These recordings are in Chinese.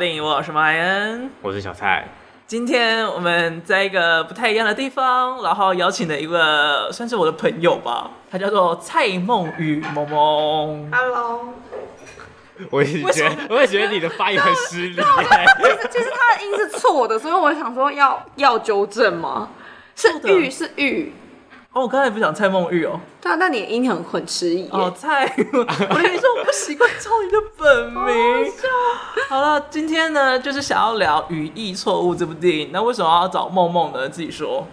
电影，我是麦恩，我是小蔡。今天我们在一个不太一样的地方，然后邀请了一个算是我的朋友吧，他叫做蔡梦雨萌萌。Hello。我也觉得，我也觉得你的发音很失礼。其 实他的音是错的，所以我想说要要纠正吗？是玉是玉。哦，我刚才也不讲蔡梦玉哦。对啊，那你的音很很迟疑。哦，蔡，我跟你说，我不习惯叫你的本名。好了，今天呢，就是想要聊《语义错误》这部电影。那为什么要找梦梦呢？自己说。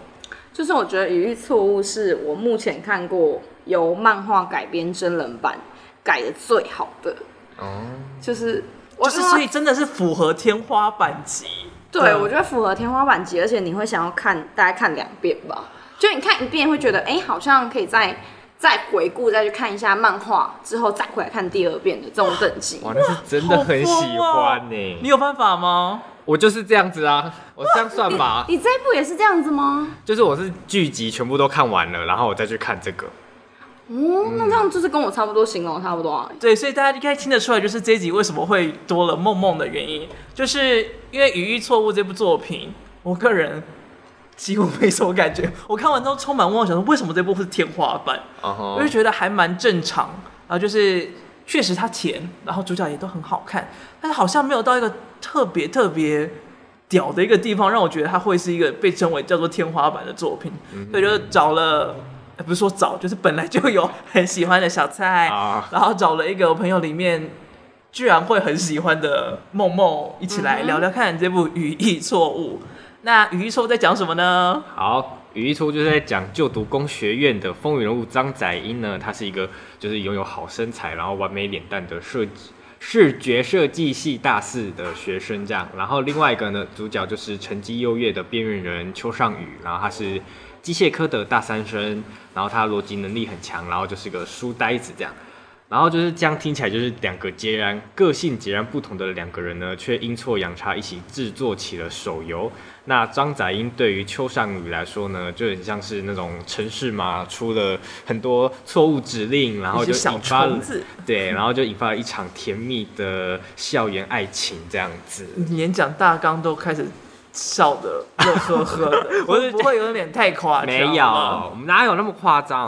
就是我觉得《语义错误》是我目前看过由漫画改编真人版改的最好的。哦。就是，就是所以真的是符合天花板级。对，对我觉得符合天花板级，而且你会想要看，大概看两遍吧。就你看一遍会觉得，哎、欸，好像可以再再回顾，再去看一下漫画，之后再回来看第二遍的这种等级。哇，那是真的很喜欢呢、啊。你有办法吗？我就是这样子啊，我这样算吧。你，你这一部也是这样子吗？就是我是剧集全部都看完了，然后我再去看这个。哦、嗯，那这样就是跟我差不多，形容差不多啊。对，所以大家应该听得出来，就是这一集为什么会多了梦梦的原因，就是因为《语义错误》这部作品，我个人。几乎没什么感觉，我看完之后充满妄想，说为什么这部是天花板？Uh huh. 我就觉得还蛮正常，然后就是确实它甜，然后主角也都很好看，但是好像没有到一个特别特别屌的一个地方，让我觉得它会是一个被称为叫做天花板的作品。Mm hmm. 所以就找了，不是说找，就是本来就有很喜欢的小蔡，uh huh. 然后找了一个我朋友里面居然会很喜欢的梦梦一起来聊聊看这部语义错误。那语义错误在讲什么呢？好，语义错误就是在讲就读工学院的风云人物张载英呢，他是一个就是拥有好身材，然后完美脸蛋的设计视觉设计系大四的学生这样。然后另外一个呢，主角就是成绩优越的边缘人邱尚宇，然后他是机械科的大三生，然后他逻辑能力很强，然后就是个书呆子这样。然后就是这样听起来就是两个截然个性截然不同的两个人呢，却阴错阳差一起制作起了手游。那张载英对于邱尚宇来说呢，就很像是那种程式嘛，出了很多错误指令，然后就引发了对，然后就引发了一场甜蜜的校园爱情这样子。演讲大纲都开始。笑的乐呵呵的，我是不会有点太夸张。没有，我们哪有那么夸张？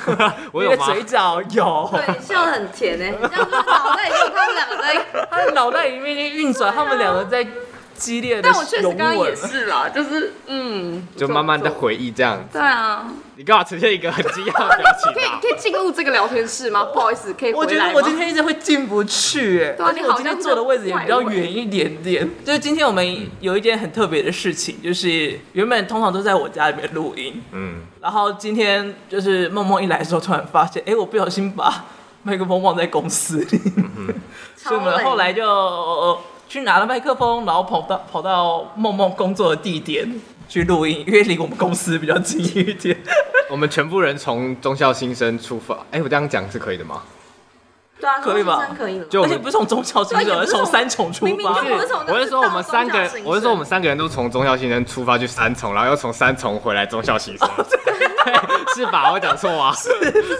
我的嘴角有，对，笑得很甜呢。这样子脑袋里他们两个在，他的脑袋里面已经运转，他们两个在。激烈的，但我确实刚刚也是啦，就是嗯，就慢慢的回忆这样子。对啊，你干嘛呈现一个很惊讶的表情？可以可以进入这个聊天室吗？不好意思，可以回？我觉得我今天一直会进不去，哎，对啊，你好像坐的位置也比较远一点点。就是今天我们有一件很特别的事情，就是原本通常都在我家里面录音，嗯，然后今天就是梦梦一来的时候，突然发现，哎，我不小心把麦克风忘在公司里，所以我们后来就。去拿了麦克风，然后跑到跑到梦梦工作的地点去录音，因为离我们公司比较近一点。我们全部人从中校新生出发，哎、欸，我这样讲是可以的吗？对啊，可以吧？可以。就而且不是从中校新生，而是从三重出发。我是说我们三个，我是说我们三个人都从中校新生出发去三重，然后又从三重回来中校新生。是吧？我讲错啊？是，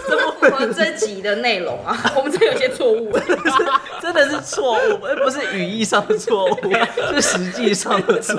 这么符合这集的内容啊？我们这有些错误，真的是错误，而不是语义上的错误，是实际上的错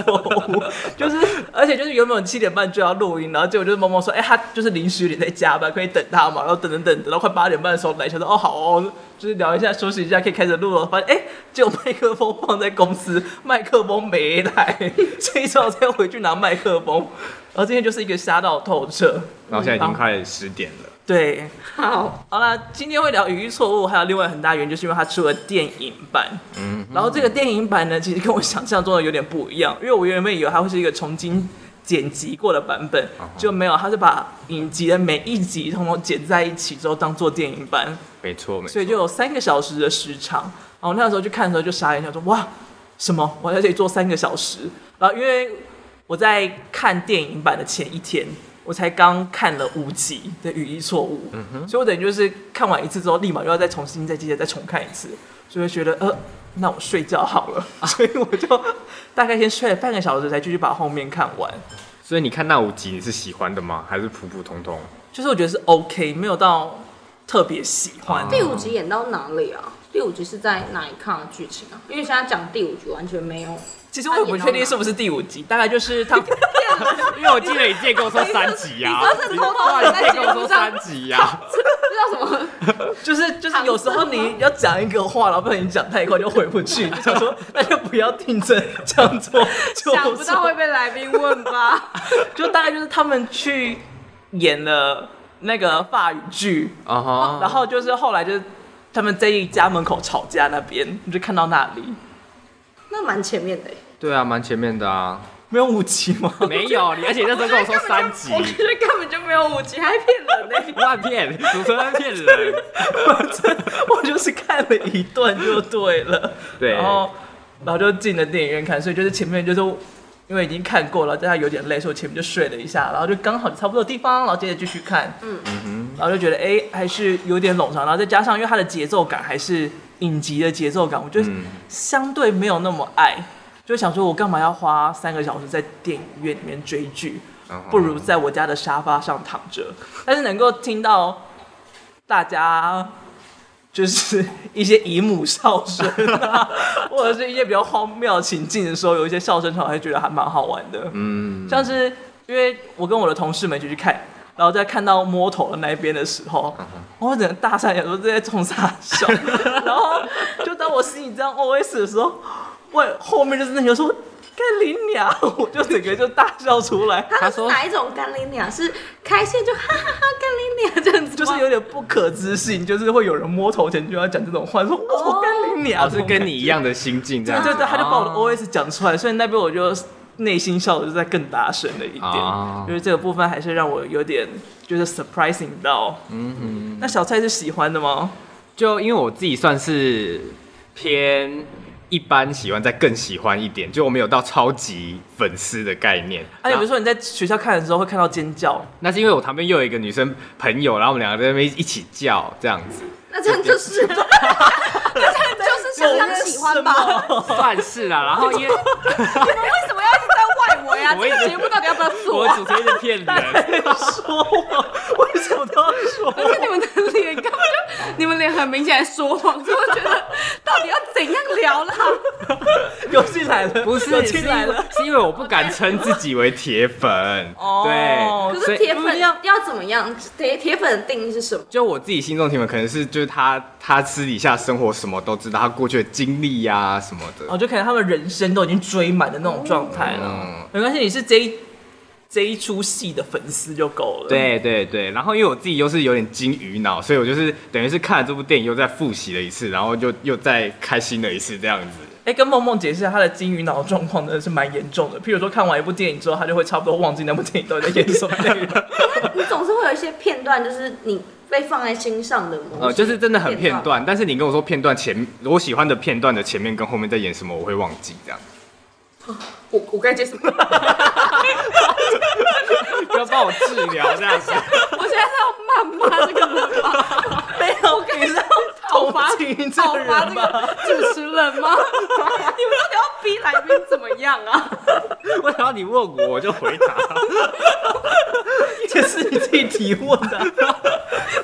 误。就是，而且就是原本七点半就要录音，然后结果就是萌萌说，哎、欸，他就是临时有点在加班，可以等他嘛？然后等等等，等到快八点半的时候来，想说，哦，好哦，就是聊一下，休息一下，可以开始录了。发现，哎、欸，就麦克风放在公司，麦克风没来，所以只好再回去拿麦克风。然后今天就是一个瞎到透彻，然后现在已经快十点了。对，好，好啦，今天会聊语义错误，还有另外很大原因，就是因为它出了电影版。嗯，然后这个电影版呢，其实跟我想象中的有点不一样，因为我原本以为它会是一个重新剪辑过的版本，就没有，他是把影集的每一集通通剪在一起之后当做电影版。没错，没错。所以就有三个小时的时长。然后那时候去看的时候就傻眼，想说哇，什么？我在这里坐三个小时？然后因为。我在看电影版的前一天，我才刚看了五集的语义错误，嗯，所以我等于就是看完一次之后，立马又要再重新再接着再重看一次，所以我觉得呃，那我睡觉好了，啊、所以我就大概先睡了半个小时，才继续把后面看完。所以你看那五集你是喜欢的吗？还是普普通通？就是我觉得是 OK，没有到特别喜欢。第五集演到哪里啊？第五集是在哪一看的剧情啊？因为现在讲第五集完全没有。其实我也不确定是不是第五集，大概就是他，因为我记得你之前跟我说三集呀，你说是偷偷的在节目上三集呀，这叫什么？就是就是有时候你要讲一个话，然后不然你讲太快就回不去，就想说那就不要听着这样做。想不到会被来宾问吧？就大概就是他们去演了那个法语剧然后就是后来就是他们在一家门口吵架那边，你就看到那里。那蛮前面的。对啊，蛮前面的啊，没有五级吗？没有，你而且那时候跟我说三级，我觉得根本就没有五级，还骗人呢，乱骗，主持人骗人，反正我就是看了一段就对了，对，然后然后就进了电影院看，所以就是前面就是因为已经看过了，但他有点累，所以我前面就睡了一下，然后就刚好差不多的地方，然后接着继续看，嗯嗯，然后就觉得哎还是有点冗长，然后再加上因为它的节奏感还是影集的节奏感，我觉得相对没有那么爱。就想说，我干嘛要花三个小时在电影院里面追剧？不如在我家的沙发上躺着。但是能够听到大家就是一些姨母笑声啊，或者是一些比较荒谬情境的时候，有一些笑声，我还觉得还蛮好玩的。嗯，像是因为我跟我的同事们就去看，然后在看到摸头的那一边的时候，我整个大三眼都在冲傻笑。然后就当我心里这样 OS 的时候。喂，后面就是那些说干林鸟，我就整个就大笑出来。他说哪一种干林鸟？是开心就哈哈哈干林鸟 这样子，就是有点不可置信，就是会有人摸头前就要讲这种话，说我干林鸟，是跟你一样的心境这样。对对对，他就把我的 OS 讲出来，所以那边我就内心笑的就在更大声了一点，就是这个部分还是让我有点就是 surprising 到。嗯嗯，那小蔡是喜欢的吗？就因为我自己算是偏。一般喜欢再更喜欢一点，就我们有到超级粉丝的概念。哎、啊，比如说你在学校看的时候会看到尖叫，那是因为我旁边又有一个女生朋友，然后我们两个在那边一起叫这样子。那这样就是，那这样就是相当喜欢吧？算是啦。然后因为你们为什么要一直在外围啊？我 这个节目到底要不要做？我主持人骗人，说我，为什么都要说？而且你们的脸你们脸很明显在说谎，所以我觉得到底要怎样聊啦？有进来了，不是进来了，是因为我不敢称自己为铁粉。哦，对，可是铁粉要要怎么样？铁铁粉的定义是什么？就我自己心中铁粉，可能是就是他他私底下生活什么都知道，他过去的经历呀什么的。哦，就可能他们人生都已经追满的那种状态了。嗯，没关系，你是这一这一出戏的粉丝就够了。对对对，然后因为我自己又是有点金鱼脑，所以我就是等于是看了这部电影又再复习了一次，然后就又再开心了一次这样子。哎，跟梦梦解释一下，他的金鱼脑状况真的是蛮严重的。譬如说看完一部电影之后，他就会差不多忘记那部电影到底在演什么内容。你总是会有一些片段，就是你被放在心上的。呃，就是真的很片段，但是你跟我说片段前，我喜欢的片段的前面跟后面在演什么，我会忘记这样。我我该接什么？不要帮我治疗这样子。我现在是要谩骂这个人吗？没有，我跟你说。讨伐讨伐这个主持人吗？你们到底要逼来宾怎么样啊？我想要你问我，我就回答。这是你自己提问的，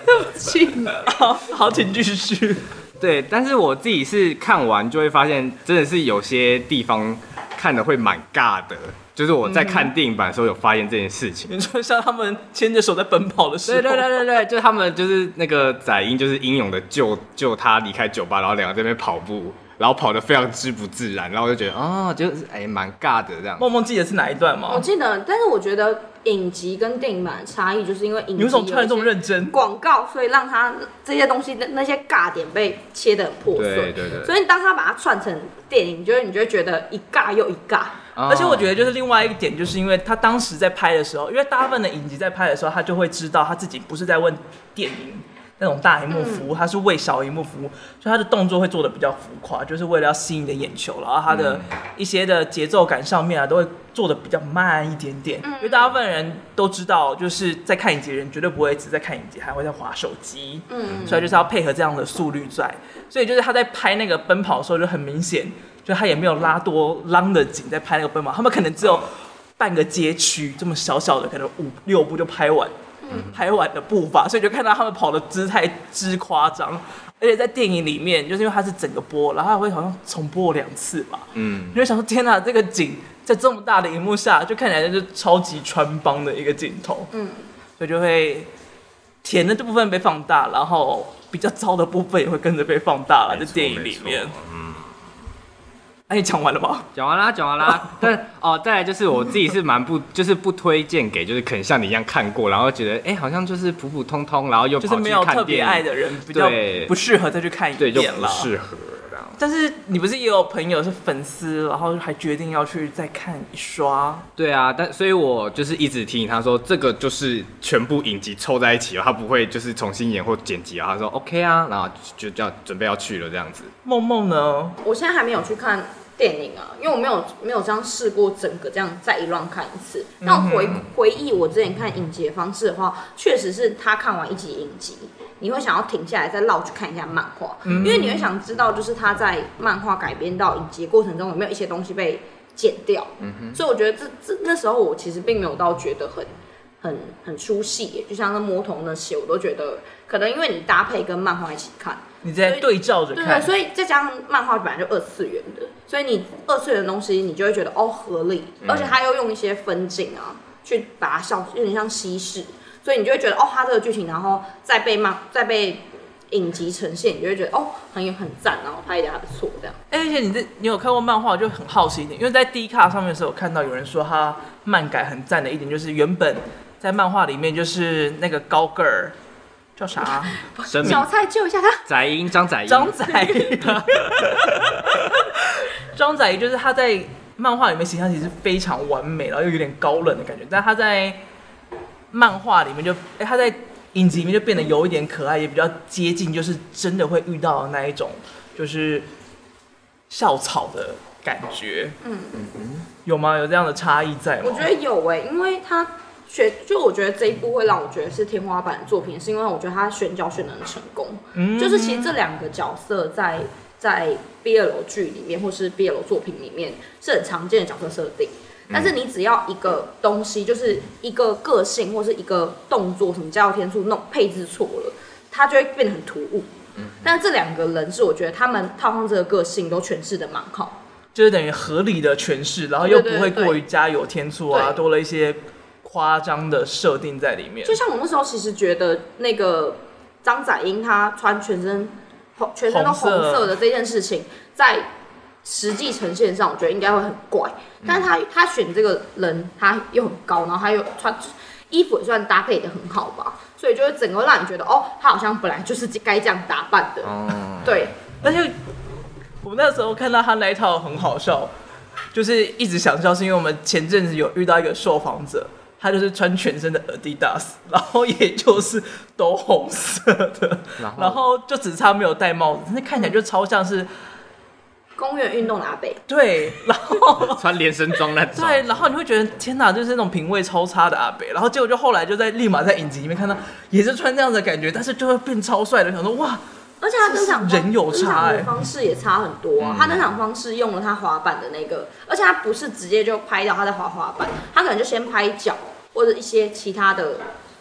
对不起。好，好，请继续。对，但是我自己是看完就会发现，真的是有些地方看的会蛮尬的。就是我在看电影版的时候有发现这件事情。你说像他们牵着手在奔跑的时候，对对对对对，就他们就是那个仔英，就是英勇的救救他离开酒吧，然后两个在那边跑步，然后跑得非常之不自然，然后我就觉得哦，就是哎蛮尬的这样。梦梦记得是哪一段吗？我记得，但是我觉得影集跟电影版的差异，就是因为影集有种突然这么认真广告，所以让他这些东西的那些尬点被切得很破碎。对对对。所以当他把它串成电影，就是你就会觉得一尬又一尬。而且我觉得，就是另外一点，就是因为他当时在拍的时候，因为大部分的影集在拍的时候，他就会知道他自己不是在问电影那种大荧幕服务，它是为小荧幕服务，所以他的动作会做的比较浮夸，就是为了要吸引你的眼球，然后它的一些的节奏感上面啊，都会做的比较慢一点点。因为大部分人都知道，就是在看影集的人绝对不会只在看影集，还会在划手机。嗯，所以就是要配合这样的速率在，所以就是他在拍那个奔跑的时候就很明显。就他也没有拉多浪的紧在拍那个奔跑，他们可能只有半个街区这么小小的，可能五六步就拍完，嗯、拍完的步伐，所以就看到他们跑的姿态之夸张，而且在电影里面，就是因为它是整个播，然后它会好像重播两次吧。嗯，你会想说，天哪，这个景在这么大的荧幕下，就看起来就是超级穿帮的一个镜头。嗯，所以就会甜的这部分被放大，然后比较糟的部分也会跟着被放大了，在电影里面。嗯，哎、啊，你讲完了吗？讲完啦，讲完啦。但哦，再来就是我自己是蛮不，就是不推荐给，就是可能像你一样看过，然后觉得哎、欸，好像就是普普通通，然后又就是没有特别爱的人，比较不适合再去看一遍了。对，就不适合。但是你不是也有朋友是粉丝，然后还决定要去再看一刷？对啊，但所以我就是一直提醒他说，这个就是全部影集凑在一起了，他不会就是重新演或剪辑啊。他说 OK 啊，然后就就要准备要去了这样子。梦梦呢？我现在还没有去看电影啊，因为我没有没有这样试过整个这样再一乱看一次。那我回回忆我之前看影集的方式的话，确实是他看完一集影集。你会想要停下来再绕去看一下漫画，因为你会想知道，就是他在漫画改编到影集过程中有没有一些东西被剪掉。嗯哼。所以我觉得这这那时候我其实并没有到觉得很很很出戏，就像那魔童那些，我都觉得可能因为你搭配跟漫画一起看，你在对照着看，对，所以再加上漫画本来就二次元的，所以你二次元的东西你就会觉得哦合理，而且他又用一些分镜啊去把它像有点像稀释。所以你就会觉得哦，他这个剧情，然后再被漫再被影集呈现，你就会觉得哦，很有很赞，然后拍的还不错这样。而且你这你有看过漫画，就很好奇一点，因为在 D 卡上面的时候，我看到有人说他漫改很赞的一点，就是原本在漫画里面就是那个高个儿叫啥、啊？小蔡救一下他。载英张载英。张载。张载就是他在漫画里面形象其实非常完美，然后又有点高冷的感觉，但他在。漫画里面就，哎、欸，他在影集里面就变得有一点可爱，也比较接近，就是真的会遇到的那一种，就是校草的感觉。嗯嗯嗯，有吗？有这样的差异在吗？我觉得有哎、欸，因为他选，就我觉得这一部会让我觉得是天花板的作品，是因为我觉得他选角选的很成功。嗯，就是其实这两个角色在在 BL 剧里面或是 BL 作品里面是很常见的角色设定。但是你只要一个东西，就是一个个性或是一个动作，什么加油添醋弄配置错了，它就会变得很突兀。嗯，但这两个人是我觉得他们套上这个个性都诠释的蛮好，就是等于合理的诠释，然后又不会过于加油添醋啊，多了一些夸张的设定在里面。就像我那时候其实觉得那个张载英她穿全身红全身都红色的这件事情，在。实际呈现上，我觉得应该会很怪，但是他他选这个人，他又很高，然后他又穿衣服也算搭配的很好吧，所以就会整个让你觉得，哦，他好像本来就是该这样打扮的。嗯，对。而且我那时候看到他那一套很好笑，就是一直想笑，是因为我们前阵子有遇到一个受访者，他就是穿全身的 Adidas，然后也就是都红色的，然后，然后就只差没有戴帽子，那看起来就超像是。公园运动的阿北，对，然后 穿连身装那种，对，然后你会觉得天哪，就是那种品味超差的阿北，然后结果就后来就在立马在影集里面看到，也是穿这样的感觉，但是就会变超帅的，想说哇，而且他登场人有差、欸，方式也差很多、啊，嗯、他登场方式用了他滑板的那个，而且他不是直接就拍到他在滑滑板，他可能就先拍脚或者一些其他的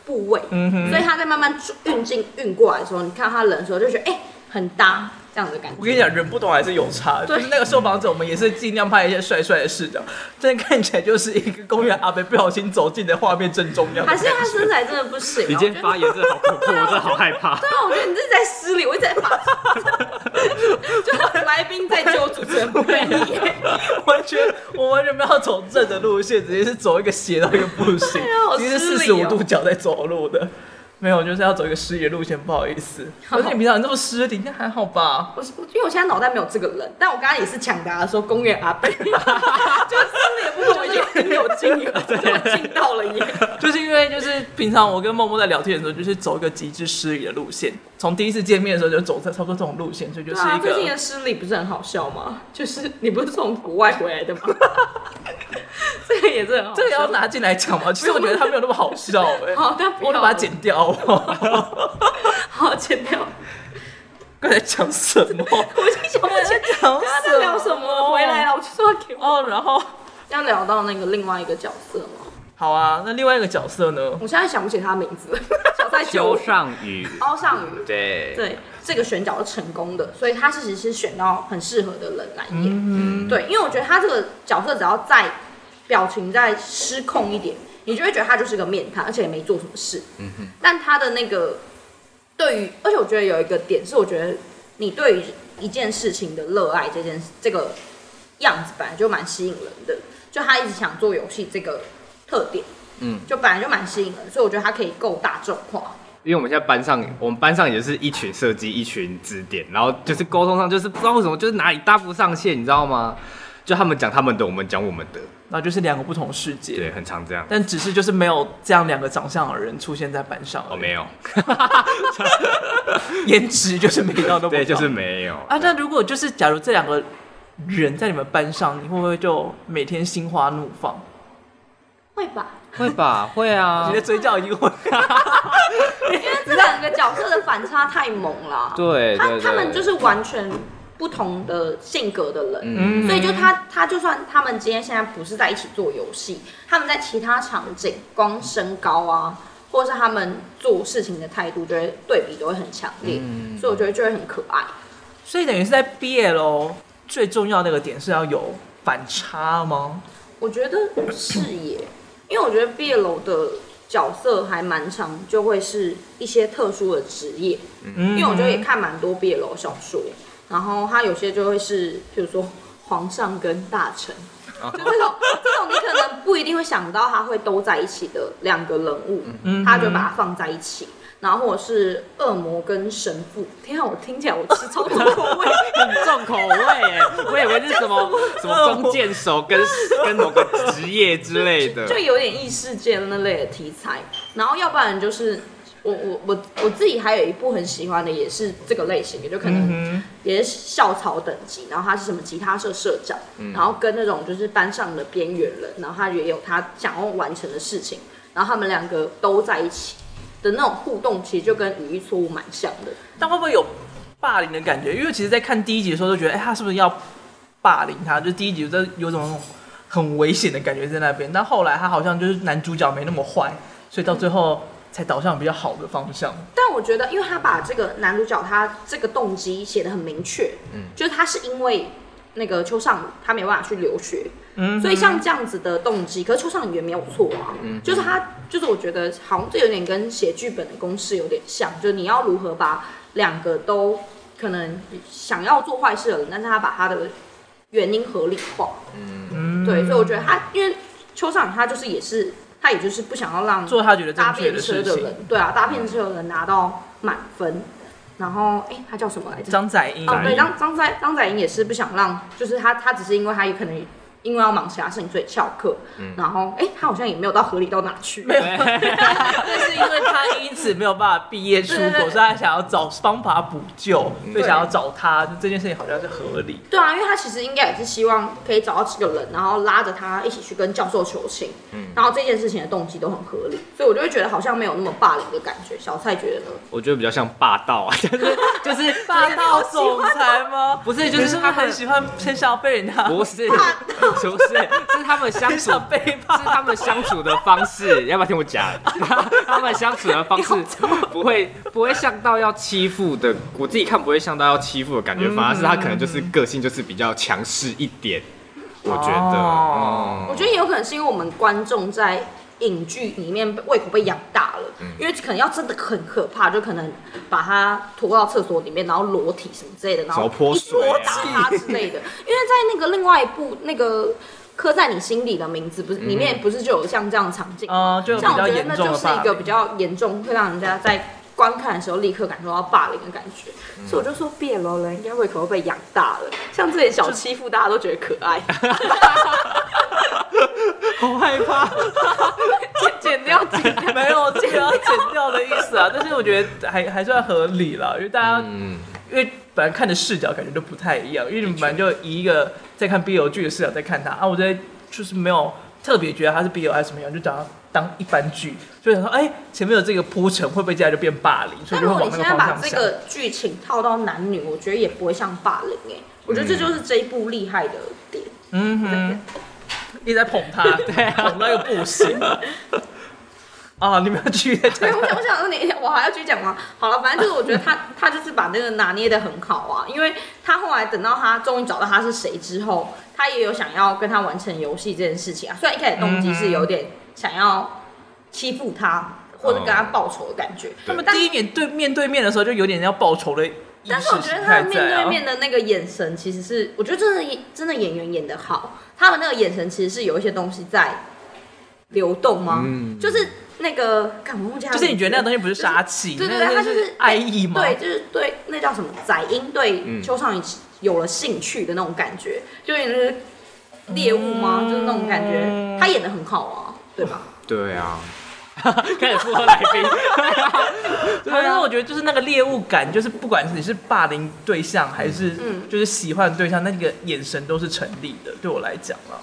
部位，嗯，所以他在慢慢运进运过来的时候，你看他冷的时候就觉得哎、欸、很搭。这样的感觉，我跟你讲，人不懂还是有差。对就是那个受访者，我们也是尽量拍一些帅帅的视角，真的看起来就是一个公园阿伯不小心走进的画面正中央。还是他身材真的不行？你今天发言真的好恐怖，我真的好害怕。对啊，我觉得你这是在失礼，我一直在发，就来宾在揪主持人不愿意，完全我完全不要走正的路线，直接是走一个斜到一个不行，其实四十五度角在走路的。没有，就是要走一个失礼路线，不好意思。可是你平常你这么失礼，应该还好吧？我因为我现在脑袋没有这个人，但我刚刚也是抢答说公园阿贝，就失礼的部分我有经验了，我听到了耶。就是因为就是平常我跟默默在聊天的时候，就是走一个极致失礼的路线。从第一次见面的时候就走在差不多这种路线，所以就是一个。啊、最近的失礼不是很好笑吗？就是你不是从国外回来的吗？这个也是很好笑，这个要拿进来讲吗？其实我觉得他没有那么好笑哎、欸。好，我得把它剪掉。好，剪掉。刚才讲什么？我已经想不起来刚刚在聊什么。回来了，我就说给我。哦，然后要聊到那个另外一个角色吗？好啊，那另外一个角色呢？我现在想不起他名字了。小蔡秋上宇，凹上宇，对对，这个选角是成功的，所以他其实是选到很适合的人来演。嗯，对，因为我觉得他这个角色只要再表情再失控一点，你就会觉得他就是个面瘫，而且也没做什么事。嗯哼，但他的那个对于，而且我觉得有一个点是，我觉得你对于一件事情的热爱这件这个样子本来就蛮吸引人的，就他一直想做游戏这个特点，嗯，就本来就蛮吸引人，所以我觉得他可以够大众化。因为我们现在班上，我们班上也是一群设计，一群指点，然后就是沟通上就是不知道为什么，就是哪里搭不上线，你知道吗？就他们讲他们的，我们讲我们的，那就是两个不同世界。对，很常这样。但只是就是没有这样两个长相的人出现在班上。哦，没有，颜值就是没到那么高。对，就是没有啊。那如果就是假如这两个人在你们班上，你会不会就每天心花怒放？会吧？会吧？会啊！你的嘴角已经会。因为这两个角色的反差太猛了。对，他对对他们就是完全不同的性格的人，嗯所以就他他就算他们今天现在不是在一起做游戏，他们在其他场景，光身高啊，或者是他们做事情的态度，就会对比都会很强烈，嗯所以我觉得就会很可爱。所以等于是在 BL 最重要的那个点是要有反差吗？我觉得是耶，因为我觉得毕业楼的角色还蛮长，就会是一些特殊的职业。嗯，因为我觉得也看蛮多毕业楼小说，然后他有些就会是，譬如说皇上跟大臣，就这种这种你可能不一定会想到他会都在一起的两个人物，嗯。他就把它放在一起，然后或者是恶魔跟神父，天啊，我听起来我吃超多口味，很重口味耶，我以为是什么 什么弓箭手跟 跟某个职业之类的，就有点异世界那类的题材，然后要不然就是。我我我我自己还有一部很喜欢的，也是这个类型的，就可能也是校草等级，然后他是什么吉他社社长，然后跟那种就是班上的边缘人，然后他也有他想要完成的事情，然后他们两个都在一起的那种互动，其实就跟《语义错误》蛮像的。但会不会有霸凌的感觉？因为其实，在看第一集的时候，就觉得，哎、欸，他是不是要霸凌他？就第一集就有种很危险的感觉在那边。但后来他好像就是男主角没那么坏，所以到最后。才导向比较好的方向，但我觉得，因为他把这个男主角他这个动机写的很明确，嗯，就是他是因为那个秋上他没办法去留学，嗯，所以像这样子的动机，可是秋上也没有错啊，嗯，就是他就是我觉得好像这有点跟写剧本的公式有点像，就是你要如何把两个都可能想要做坏事的人，但是他把他的原因合理化，嗯，对，所以我觉得他因为秋上他就是也是。他也就是不想要让做他觉得搭便车的人，对啊，搭便车的人拿到满分。然后，哎，他叫什么来着？张载英。哦，对，张张载张载英也是不想让，就是他他只是因为他有可能因为要忙其他事情，所以翘课。嗯。然后，哎，他好像也没有到合理到哪去。没有。那是因为他因此没有办法毕业出国，所以他想要找方法补救，所以想要找他。就这件事情好像是合理。对啊，因为他其实应该也是希望可以找到这个人，然后拉着他一起去跟教授求情。嗯。然后这件事情的动机都很合理，所以我就会觉得好像没有那么霸凌的感觉。小蔡觉得呢？我觉得比较像霸道啊，就是就是霸道总裁吗？不是，就是他很喜欢很想要被人家。不是，不是，是他们相处 背叛，是他们相处的方式。要不要听我讲？他们相处的方式不会不会像到要欺负的，我自己看不会像到要欺负的感觉，反而是他可能就是个性就是比较强势一点。我觉得，哦，我觉得也有可能是因为我们观众在影剧里面胃口被养大了，嗯、因为可能要真的很可怕，就可能把他拖到厕所里面，然后裸体什么之类的，然后泼水啊打他之类的。因为在那个另外一部那个刻在你心里的名字，不是里面不是就有像这样的场景啊？就像我觉得那就是一个比较严重，会让人家在。观看的时候立刻感受到霸凌的感觉，嗯、所以我就说 BL 人应该胃口会被养大了，像这点小欺负大家都觉得可爱，好害怕，剪剪掉剪掉。没有剪掉剪掉的意思啊，但是我觉得还还算合理了，因为大家、嗯、因为本来看的视角感觉都不太一样，因为你们本来就以一个在看 BL 剧的视角在看他啊，我在就是没有特别觉得他是 BL 还是什么样，就讲。当一般剧，就想说，哎、欸，前面有这个铺陈，会不会接下来就变霸凌？所以就会往那个方向想。但如果你现在把这个剧情套到男女，我觉得也不会像霸凌哎、欸。我觉得这就是这一部厉害的点。嗯哼，一直在捧他，对、啊，捧到又不行。啊，你们要继续再对，讲。我想，我想说你，我还要继续讲吗？好了，反正就是我觉得他他就是把那个拿捏的很好啊，因为他后来等到他终于找到他是谁之后，他也有想要跟他完成游戏这件事情啊。虽然一开始动机是有点想要欺负他，或者跟他报仇的感觉，他们但第一年对面对面的时候就有点要报仇的但是我觉得他们面对面的那个眼神，其实是我觉得真的真的演员演的好，他们那个眼神其实是有一些东西在流动吗？嗯。就是那个，干我忘记他就是你觉得那个东西不是就是杀气，对对对，他就是爱意吗？对，就是对那叫什么宰英对嗯。邱尚宇有了兴趣的那种感觉，就有点是猎物吗？就是那种感觉，他演的很好啊，对吧？对啊，开始附和来宾。对啊，但是我觉得就是那个猎物感，就是不管是你是霸凌对象还是嗯就是喜欢的对象，那个眼神都是成立的。对我来讲啊，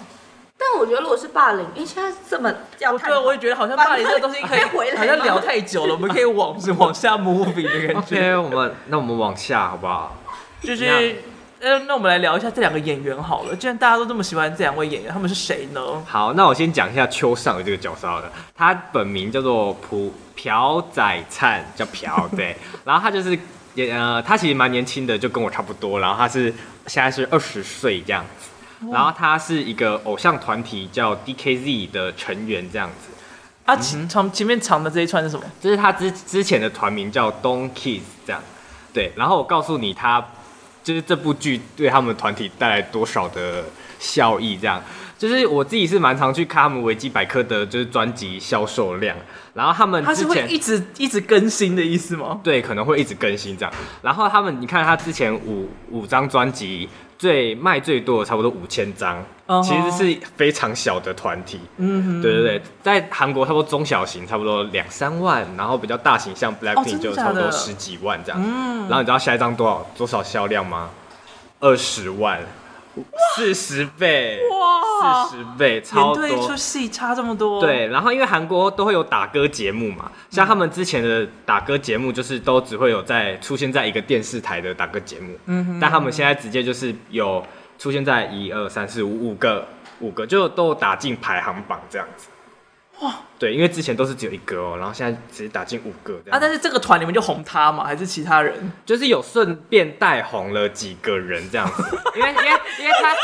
但我觉得如果是霸凌，因为现在这么要我对我也觉得好像霸凌这个东西可以 回来好像聊太久了，我们可以往往下 moving 的感觉。OK，我们那我们往下好不好？就是那呃，那我们来聊一下这两个演员好了。既然大家都这么喜欢这两位演员，他们是谁呢？好，那我先讲一下邱尚宇这个角色好了，他本名叫做朴朴宰灿，叫朴对，然后他就是也呃，他其实蛮年轻的，就跟我差不多，然后他是现在是二十岁这样子，然后他是一个偶像团体叫 DKZ 的成员这样子，啊，前从前面长的这一串是什么？就是他之之前的团名叫 Don Kids 这样，对，然后我告诉你他就是这部剧对他们团体带来多少的效益，这样，就是我自己是蛮常去看他们维基百科的，就是专辑销售量，然后他们他是会之前一直一直更新的意思吗？对可能会一直更新这样，然后他们你看他之前五五张专辑最卖最多的差不多五千张其实是非常小的团体，嗯哼，对对对，在韩国差不多中小型差不多两三万，然后比较大型像哦真 Blackpink 的就差不多十几万这样。嗯。然后你知道下一张多少多少销量吗？二十万，四十倍，哇四十倍，超演对一出。戏差这么多，对，然后因为韩国都会有打歌节目嘛，像他们之前的打歌节目就是都只会有在出现在一个电视台的打歌节目，嗯哼但他们现在直接就是有出现在一二三四五五个五个，就都打进排行榜这样子。哇，对，因为之前都是只有一个哦，然后现在直接打进五个这样。啊，但是这个团里面就红他嘛，还是其他人？就是有顺便带红了几个人这样子，因为因为因为他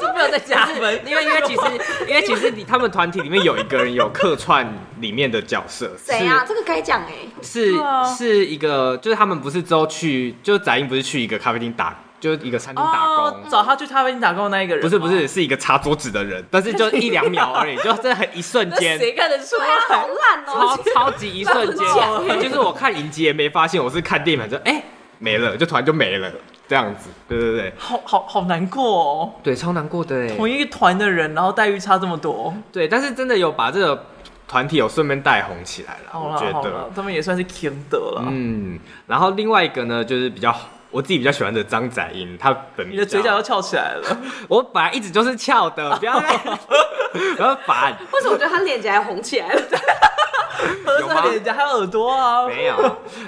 就 没有在加分，因为因为其实因为其实你他们团体里面有一个人有客串里面的角色，谁啊？这个该讲哎。是是是一个，就是他们不是之后去，就是翟英不是去一个咖啡厅打，就是一个餐厅打工。哦，找他去咖啡厅打工的那一个人，不是不是，，是一个擦桌子的人，但是就一两秒而已，就真的很一瞬那间，谁看得出对啊，好来？烂哦。超级一瞬间就是我看影集也没发现，我是看电影反正哎没了，就突然就没了这样子，对对对好好好难过哦，对，超难过的哎。同一个团的人，然后待遇差这么多。对，但是真的有把这个团体有顺便带红起来了，我觉得他们也算是 king 得了。嗯，然后另外一个呢，就是比较我自己比较喜欢的张载英，他本名你的嘴角叫又翘起来了，我本来一直就是翘的，不要在 不要烦，为什么我觉得他脸颊还红起来了？有吗？合着脸颊还有耳朵啊。没有。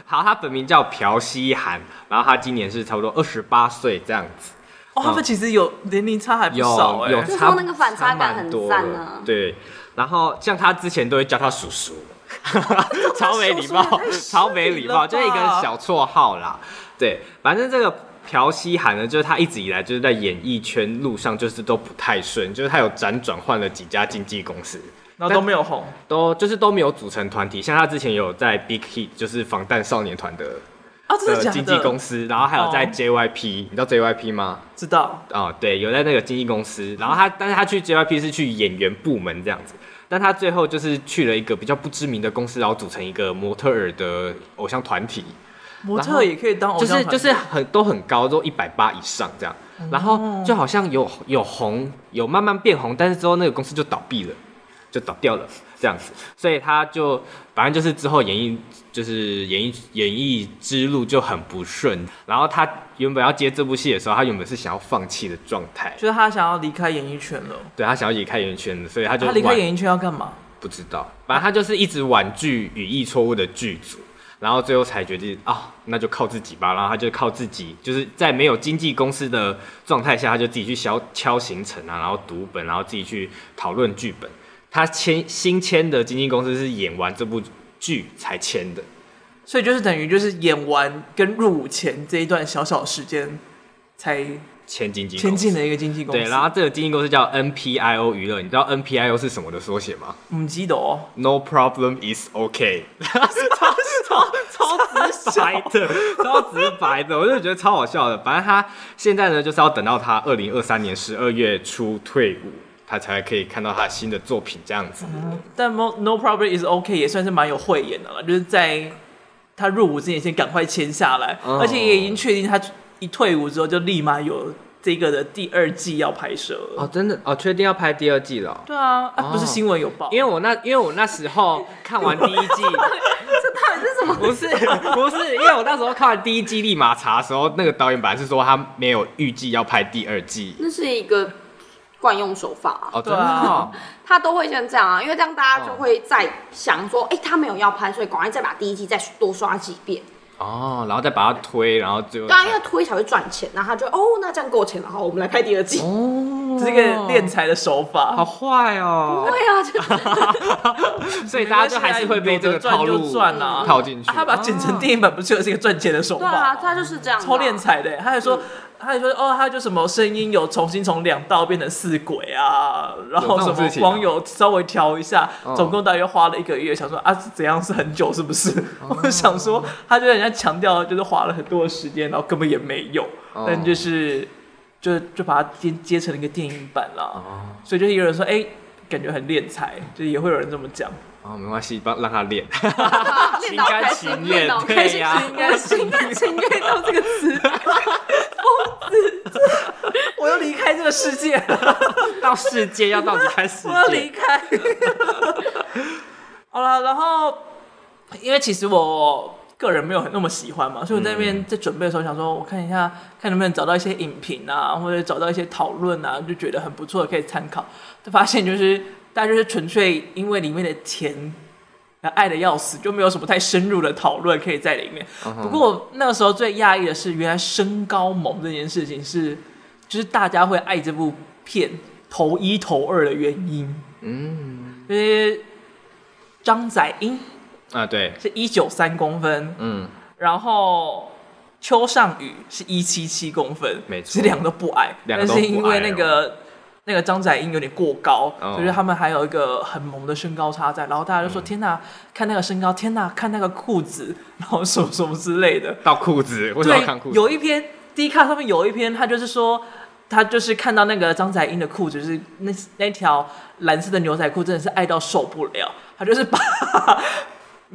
好，他本名叫朴熙涵，然后他今年是差不多二十八岁这样子，哦，他们其实有年龄差还不少哎、有就是差说那个反差感很赞啊。对，然后像他之前都会叫他叔叔，超没礼貌，超没礼貌，就是一个小绰号啦。对，反正这个朴熙涵呢，就是他一直以来就是在演艺圈路上就是都不太顺，就是他有辗转换了几家经纪公司，然后都没有红。都就是都没有组成团体。像他之前有在 Big Hit，就是防弹少年团的啊，真的假的？的经纪公司，然后还有在哦 JYP，、你知道 JYP 吗？知道。哦，对，有在那个经纪公司，然后他，但是他去 JYP 是去演员部门这样子，但他最后就是去了一个比较不知名的公司，然后组成一个模特儿的偶像团体，模特也可以当偶就像就是就是很都很高，都一百八以上这样，然后就好像有有红，有慢慢变红，但是之后那个公司就倒闭了，就倒掉了这样子，所以他就反正就是之后演艺就是演艺演艺之路就很不顺，然后他原本要接这部戏的时候，他原本是想要放弃的状态。就是他想要离开演艺圈了。对他想要离开演艺圈的，所以他就他离开演艺圈要干嘛？不知道，反正他就是一直婉拒语义错误的剧组，然后最后才决定啊，那就靠自己吧。然后他就靠自己，就是在没有经纪公司的状态下，他就自己去敲敲行程啊，然后读本，然后自己去讨论剧本。他签新签的经纪公司是演完这部剧才签的，所以就是等于就是演完跟入伍前这一段小小时间才签经纪签进的一个经纪公司。对，然后这个经纪公司叫 NPIO 娱乐，你知道 NPIO 是什么的缩写吗？唔记得哦。No problem is OK。超超超直白的，超直白的，我就觉得超好笑的。反正他现在呢，就是要等到他二零二三年十二月初退伍，他才可以看到他新的作品这样子。嗯、但 No No Problem Is OK 也算是蛮有慧眼的了，就是在他入伍之前先赶快签下来，哦、而且也已经确定他一退伍之后就立马有这个的第二季要拍摄哦，真的哦，确定要拍第二季了、哦。对啊，啊不是新闻有报，因为我那因为我那时候看完第一季。不是不是，因为我那时候看完第一季立马查的时候，那个导演本来是说他没有预计要拍第二季，那是一个惯用手法啊。哦，对啊，他都会像这样啊，因为这样大家就会在想说，哎、欸，他没有要拍，所以赶快再把第一季再多刷几遍。哦，然后再把它推，然后就对啊，因为推才会赚钱，然后他就哦，那这样够钱了，好，我们来拍第二季。哦，这是一个敛财的手法，好坏哦。不会啊，所以大家就还是会被这个套路赚了，套进去。他把它剪成电影版，不就是一个赚钱的手法？对啊，他就是这样，超敛财的。他还说。他还说哦，他就什么声音有重新从两道变成四轨啊，然后什么光有稍微调一下，总共大约花了一个月。想说啊，怎样是很久是不是？我想说，他就人家强调就是花了很多的时间，然后根本也没有，但就是就就把它接接成了一个电影版了。所以就有人说，哎，感觉很敛财，就也会有人这么讲。哦，没关系，帮让他练，心甘情愿，对呀，心甘情愿到这个词，疯子，我要离开这个世界了，到世界要到离开世界，我要离开。好了，然后因为其实我个人没有很那么喜欢嘛，所以我在那边在准备的时候想说，我看一下，看能不能找到一些影评啊，或者找到一些讨论啊，就觉得很不错，可以参考。就发现就是。大家就是纯粹因为里面的甜，爱的要死，就没有什么太深入的讨论可以在里面。Uh huh. 不过那个时候最讶异的是，原来身高萌这件事情是，就是大家会爱这部片头一头二的原因。嗯，因为张载英啊，对，是一九三公分，嗯，然后邱尚宇是一七七公分，没错，这两个都不矮，两个都不矮，但是因为那个。那个张载英有点过高，哦、就是他们还有一个很萌的身高差在，然后大家就说：“嗯、天哪，看那个身高，天哪，看那个裤子，然后什么什么之类的。”到裤子，为什么要看裤子？有一篇 D 卡上面有一篇，他就是说，他就是看到那个张载英的裤子，就是那那条蓝色的牛仔裤，真的是爱到受不了，他就是把。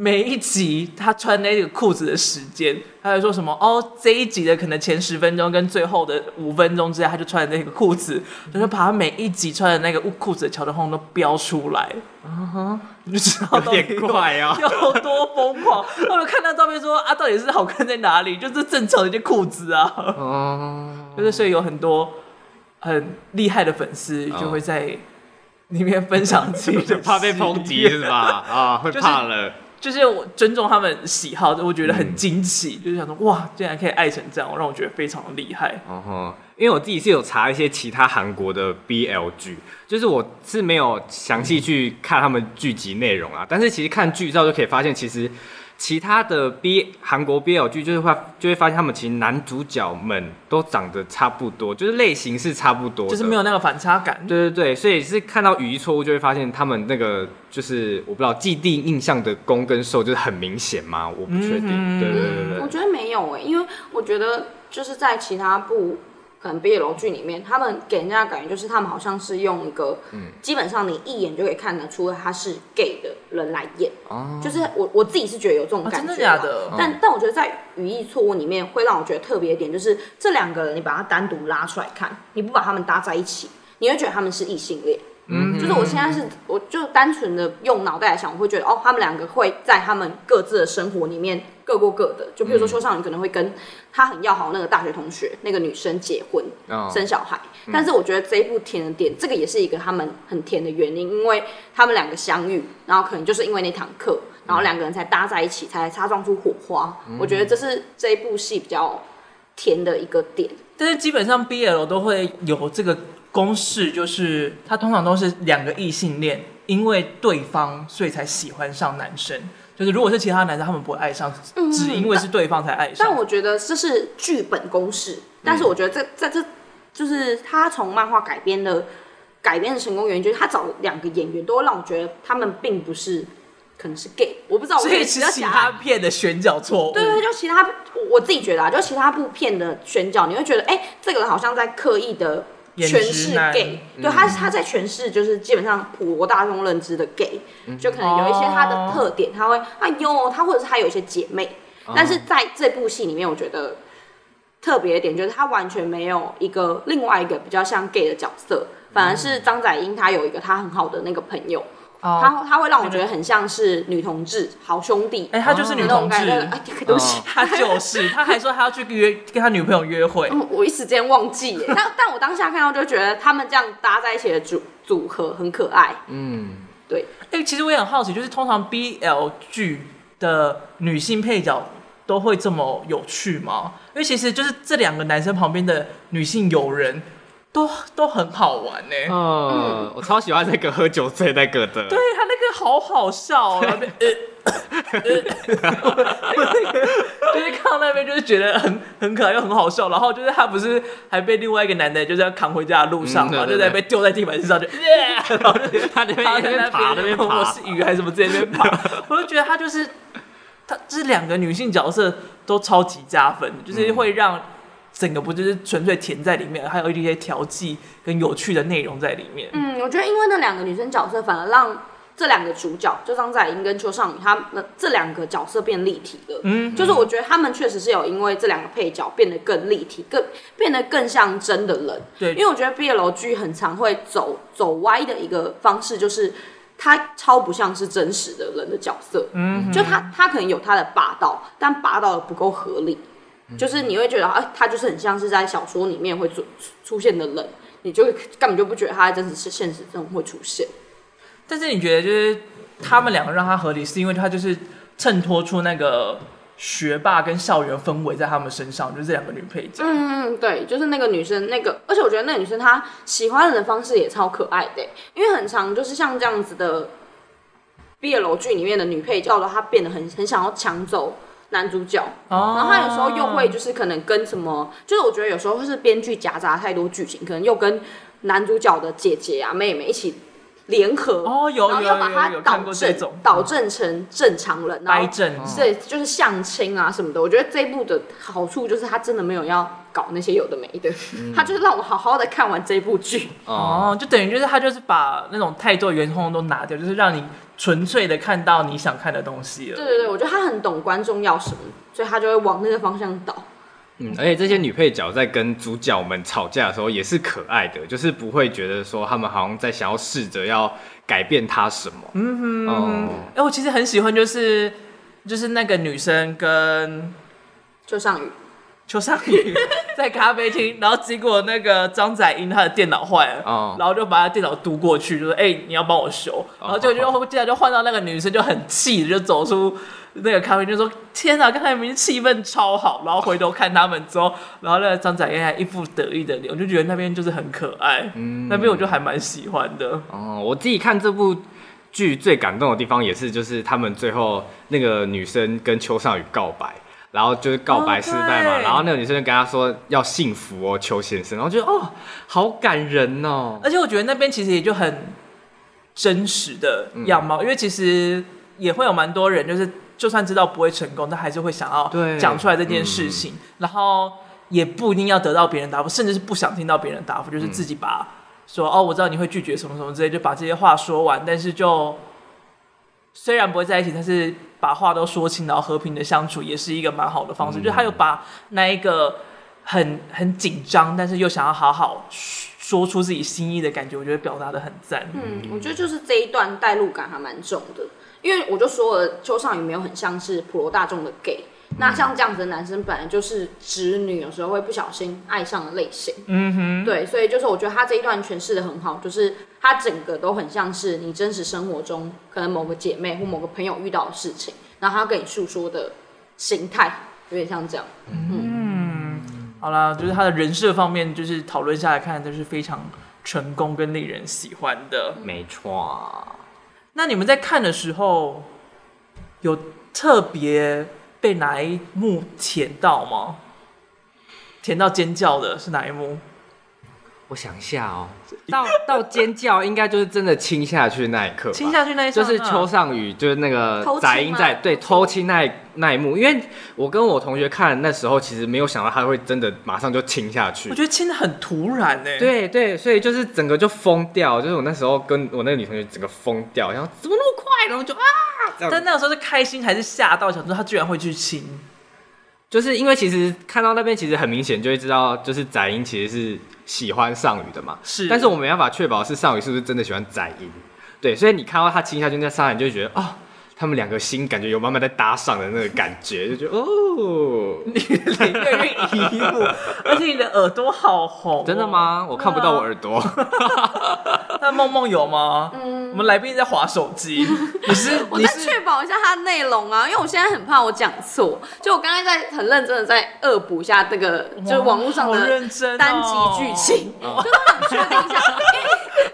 每一集他穿那个裤子的时间，他会说什么？哦，这一集的可能前十分钟跟最后的五分钟之间，他就穿的那个裤子，就是把他每一集穿的那个裤子的桥段都标出来。嗯哼，你就知道有点怪啊，有多疯狂。我就看到照片说啊，到底是好看在哪里？就是正常的一件裤子啊。哦，就是所以有很多很厉害的粉丝就会在里面分享自己的，怕被抨击是吧？啊，会怕了。就是我尊重他们喜好，我觉得很惊奇，嗯、就是想说哇，竟然可以爱成这样，让我觉得非常的厉害。因为我自己是有查一些其他韩国的 BL 剧，就是我是没有详细去看他们剧集内容啊，但是其实看剧照就可以发现，其实。其他的 B 韩国 BL 剧就是会就会发现他们其实男主角们都长得差不多，就是类型是差不多，就是没有那个反差感。对对对，所以是看到语义错误就会发现他们那个就是我不知道既定印象的攻跟受就是很明显吗？我不确定。嗯、对对对对，我觉得没有哎、欸，因为我觉得就是在其他部。可能 BL 剧里面，他们给人家的感觉就是他们好像是用一个，嗯，基本上你一眼就可以看得出他是 gay 的人来演，哦，就是我我自己是觉得有这种感觉，啊，真的假的？但但我觉得在语义错误里面会让我觉得特别一点，就是这两个人你把他单独拉出来看，你不把他们搭在一起，你会觉得他们是异性恋。嗯，就是我现在是，我就单纯的用脑袋来想，我会觉得哦，他们两个会在他们各自的生活里面各过各的。就比如说邱尚宇可能会跟他很要好那个大学同学那个女生结婚，哦、生小孩。但是我觉得这一部甜的点，这个也是一个他们很甜的原因，因为他们两个相遇，然后可能就是因为那堂课，然后两个人才搭在一起，才擦撞出火花。嗯、我觉得这是这一部戏比较甜的一个点。但是基本上 BL 都会有这个。公式就是，它通常都是两个异性恋因为对方所以才喜欢上男生。就是如果是其他男生，他们不会爱上，嗯、只因为是对方才爱上。但我觉得这是剧本公式，但是我觉得这在这就是他从漫画改编的改编的成功原因，就是他找两个演员都会让我觉得他们并不是可能是 gay，我不知道我。所以是其他片的选角错误。对对，就其他我自己觉得啊，就其他部片的选角，你会觉得哎、欸，这个人好像在刻意的。诠释 gay，对，他他在诠释就是基本上普罗大众认知的 gay，就可能有一些他的特点，他会哎呦，他或者是他有一些姐妹，但是在这部戏里面，我觉得特别的点就是他完全没有一个另外一个比较像 gay 的角色，反而是张载英他有一个他很好的那个朋友。Oh, 他他会让我觉得很像是女同志好兄弟，哎、欸，他就是女同志，哎，对不起，他就是，他还说他要去约跟他女朋友约会，嗯、我一时间忘记耶，但但我当下看到就觉得他们这样搭在一起的组组合很可爱，嗯，对，哎、欸，其实我也很好奇，就是通常 BL 剧的女性配角都会这么有趣吗？因为其实就是这两个男生旁边的女性友人。都都很好玩呢、欸，嗯，嗯，我超喜欢那个喝酒醉那个的，对他那个好好笑哦，就是看到那边就是觉得很很可爱又很好笑，然后就是他不是还被另外一个男的就是要扛回家的路上嘛，嗯、就在被丢在地板上就耶，然后就他那边那边爬那边爬，我是鱼还是什么在那边爬，我就觉得他就是他这两个女性角色都超级加分，就是会让。整个不就是纯粹甜在里面，还有一些调剂跟有趣的内容在里面。嗯，我觉得因为那两个女生角色，反而让这两个主角，就张载英跟邱尚宇，他们这两个角色变立体了。嗯，就是我觉得他们确实是有因为这两个配角变得更立体，更变得更像真的人。对，因为我觉得 BL 剧很常会走走歪的一个方式，就是他超不像是真实的人的角色。嗯，就他他可能有他的霸道，但霸道的不够合理。就是你会觉得，哎、啊，他就是很像是在小说里面会出出现的人，你就根本就不觉得他在真实是现实中会出现。但是你觉得，就是他们两个让他合理，是因为他就是衬托出那个学霸跟校园氛围在他们身上，就是这两个女配角。嗯嗯，对，就是那个女生那个，而且我觉得那个女生她喜欢人的方式也超可爱的，因为很常就是像这样子的毕业楼剧里面的女配角，她变得很很想要抢走。男主角，然后他有时候又会就是可能跟什么，就是我觉得有时候是编剧夹杂太多剧情，可能又跟男主角的姐姐啊、妹妹一起联合，哦，有，然后又把他导正，导正成正常人，然后对，就是相亲啊什么的。我觉得这一部的好处就是他真的没有要搞那些有的没的，嗯、他就是让我好好的看完这部剧。哦，就等于就是他就是把那种太多元通都拿掉，就是让你。纯粹的看到你想看的东西了。对对对，我觉得他很懂观众要什么，所以他就会往那个方向导。嗯，而且这些女配角在跟主角们吵架的时候也是可爱的，就是不会觉得说他们好像在想要试着要改变他什么。嗯哼，哎、我其实很喜欢，就是就是那个女生跟周尚宇。邱尚宇在咖啡厅，然后结果那个张载英他的电脑坏了，oh. 然后就把他电脑嘟过去，就说：“哎、欸，你要帮我修。” oh. 然后就就接下来就换到那个女生，就很气就走出那个咖啡厅，就说：“天哪，刚才明明气氛超好。”然后回头看他们之后，然后那个张载英还一副得意的脸，我就觉得那边就是很可爱，嗯、那边我就还蛮喜欢的。哦，oh, 我自己看这部剧最感动的地方也是，就是他们最后那个女生跟邱尚宇告白。然后就是告白失败嘛，oh, 然后那个女生就跟他说要幸福哦，邱先生，然后就哦，好感人哦。而且我觉得那边其实也就很真实的样貌，嗯、因为其实也会有蛮多人，就是就算知道不会成功，但还是会想要讲出来这件事情，嗯、然后也不一定要得到别人答复，甚至是不想听到别人答复，就是自己把说哦，我知道你会拒绝什么什么之类，就把这些话说完，但是就虽然不会在一起，但是。把话都说清，然后和平的相处，也是一个蛮好的方式。嗯、就他有把那一个很很紧张，但是又想要好好说出自己心意的感觉，我觉得表达的很赞。嗯，我觉得就是这一段代入感还蛮重的，因为我就说了，邱尚宇没有很像是普罗大众的 gay。那像这样子的男生本来就是直女，有时候会不小心爱上的类型。嗯哼，对，所以就是我觉得他这一段诠释的很好，就是他整个都很像是你真实生活中可能某个姐妹或某个朋友遇到的事情，然后他跟你诉说的形态有点像这样。嗯，嗯，好啦，就是他的人设方面，就是讨论下来看都是非常成功跟令人喜欢的。没错。那你们在看的时候，有特别被哪一幕甜到吗？甜到尖叫的是哪一幕？我想一下哦，到到尖叫应该就是真的亲下去那一刻，亲下去那一刻就是邱尚宇，就是那个杂音在对偷亲那一那一幕，因为我跟我同学看那时候，其实没有想到他会真的马上就亲下去，我觉得亲的很突然呢。对对，所以就是整个就疯掉，就是我那时候跟我那个女同学整个疯掉，然后怎么那么快，然后就啊，但那个时候是开心还是吓到，想说他居然会去亲？就是因为其实看到那边其实很明显就会知道，就是载音其实是喜欢尚宇的嘛。是，但是我没办法确保是尚宇是不是真的喜欢载音。对，所以你看到他亲下去那刹那，你就会觉得啊。哦他们两个心感觉有慢慢在搭上的那个感觉，就觉得哦，你的脸越来越移步，而且你的耳朵好红。真的吗？我看不到我耳朵。那梦梦有吗？嗯，我们来宾在划手机。你是？我在确保一下它内容啊，因为我现在很怕我讲错。就我刚才在很认真的在恶补一下这个，就是网络上的单集剧情，哦、就想确定一下。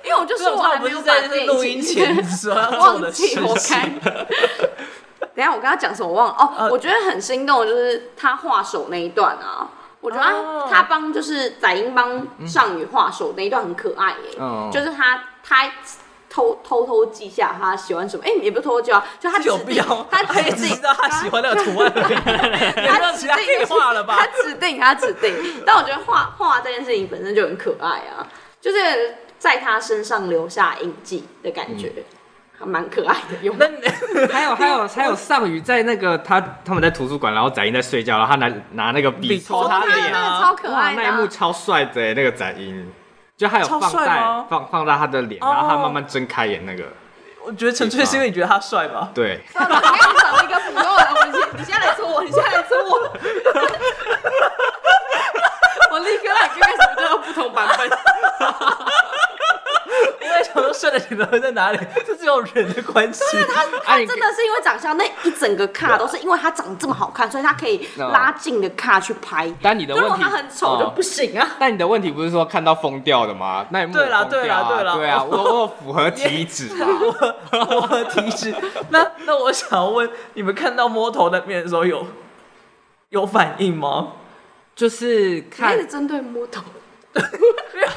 因为我就说我还没有在录音前 忘记我开。等下我跟他讲什么我忘了哦，呃、我觉得很心动，就是他画手那一段啊，我觉得他帮就是载英帮尚宇画手那一段很可爱耶，嗯、就是他他偷偷偷记下他喜欢什么，哎、欸，也不是偷偷记啊，就他有必要，他他也知道他喜欢那个图案，他指定画了吧？他指定他指定，但我觉得画画这件事情本身就很可爱啊，就是。在他身上留下印记的感觉，还蛮、嗯、可爱的。有那 还有还有还有尚宇在那个他他们在图书馆，然后展英在睡觉，然后他拿拿那个笔戳他脸，超可爱的、啊、那一幕超帅的那个展英，就还有放大放放大他的脸，然后他慢慢睁开眼那个。我觉得纯粹是因为你觉得他帅吧？对。你看你找了一个普通的东西，你来戳我。我立刻来看看什么叫做不同版本。在哪里？这只有人的关系。对，他 他真的是因为长相，那一整个卡都是因为他长得这么好看，所以他可以拉近的卡去拍。但你的问题，如果他很丑就不行啊。但你的问题不是说看到疯掉的吗？那对啦，对啦，对啦，对啊，我我符合体脂嘛，我符合体脂。那那我想要问，你们看到摸头那边的时候有有反应吗？就是看是针对摸头。因为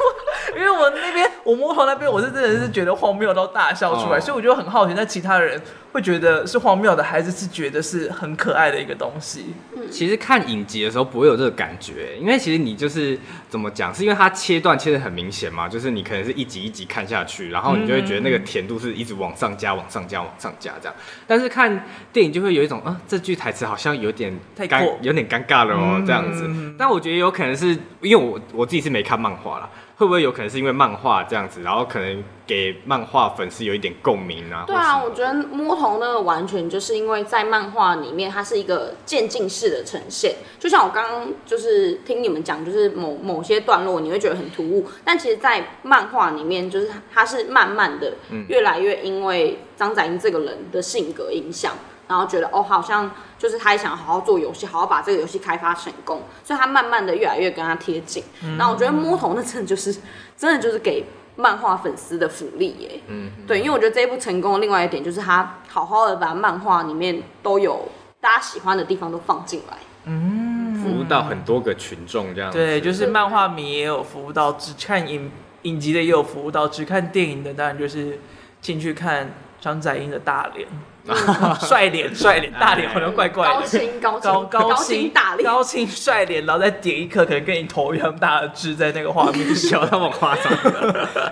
因为我那边我摸头那边我是真的是觉得荒谬到大笑出来，哦、所以我就很好奇，那其他人会觉得是荒谬的，还是是觉得是很可爱的一个东西？其实看影集的时候不会有这个感觉，因为其实你就是怎么讲，是因为它切断切的很明显嘛，就是你可能是一集一集看下去，然后你就会觉得那个甜度是一直往上加、往上加、往上加这样。但是看电影就会有一种啊，这句台词好像有点太尴，有点尴尬了哦，这样子。嗯、但我觉得有可能是因为我我自己是没看漫画啦。会不会有可能是因为漫画这样子，然后可能给漫画粉丝有一点共鸣啊？对啊，我觉得摸头那个完全就是因为在漫画里面，它是一个渐进式的呈现。就像我刚刚就是听你们讲，就是某某些段落你会觉得很突兀，但其实，在漫画里面，就是它是慢慢的越来越因为张载英这个人的性格影响。然后觉得哦，好像就是他也想好好做游戏，好好把这个游戏开发成功，所以他慢慢的越来越跟他贴近。嗯、然后我觉得摸头那真的就是，真的就是给漫画粉丝的福利耶。嗯，对，因为我觉得这一部成功的另外一点就是他好好的把漫画里面都有大家喜欢的地方都放进来，嗯，服务到很多个群众这样。对，就是漫画迷也有服务到，只看影影集的也有服务到，只看电影的当然就是进去看张载英的大脸。帅脸，帅脸，大脸好像怪怪的。高清，高高高清大脸，高清帅脸，然后再点一颗可能跟你头一样大的痣在那个画面，小那么夸张。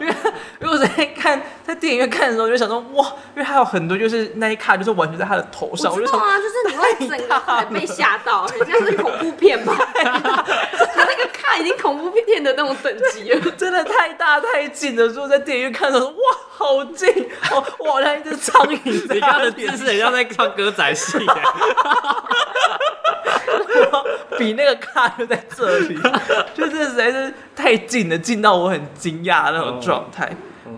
因为因为我在看在电影院看的时候，我就想说哇，因为还有很多就是那一卡就是完全在他的头上。我知道啊，就是你会整个被吓到，很像是恐怖片吧？他那个卡已经恐怖片的那种等级了，真的太大太近了。所以在电影院看的时候，哇，好近，哦，哇，好像一只苍蝇你看的脸。就是很像在唱歌仔戏，比那个卡就在这里，就是实在是太近了，近到我很惊讶那种状态。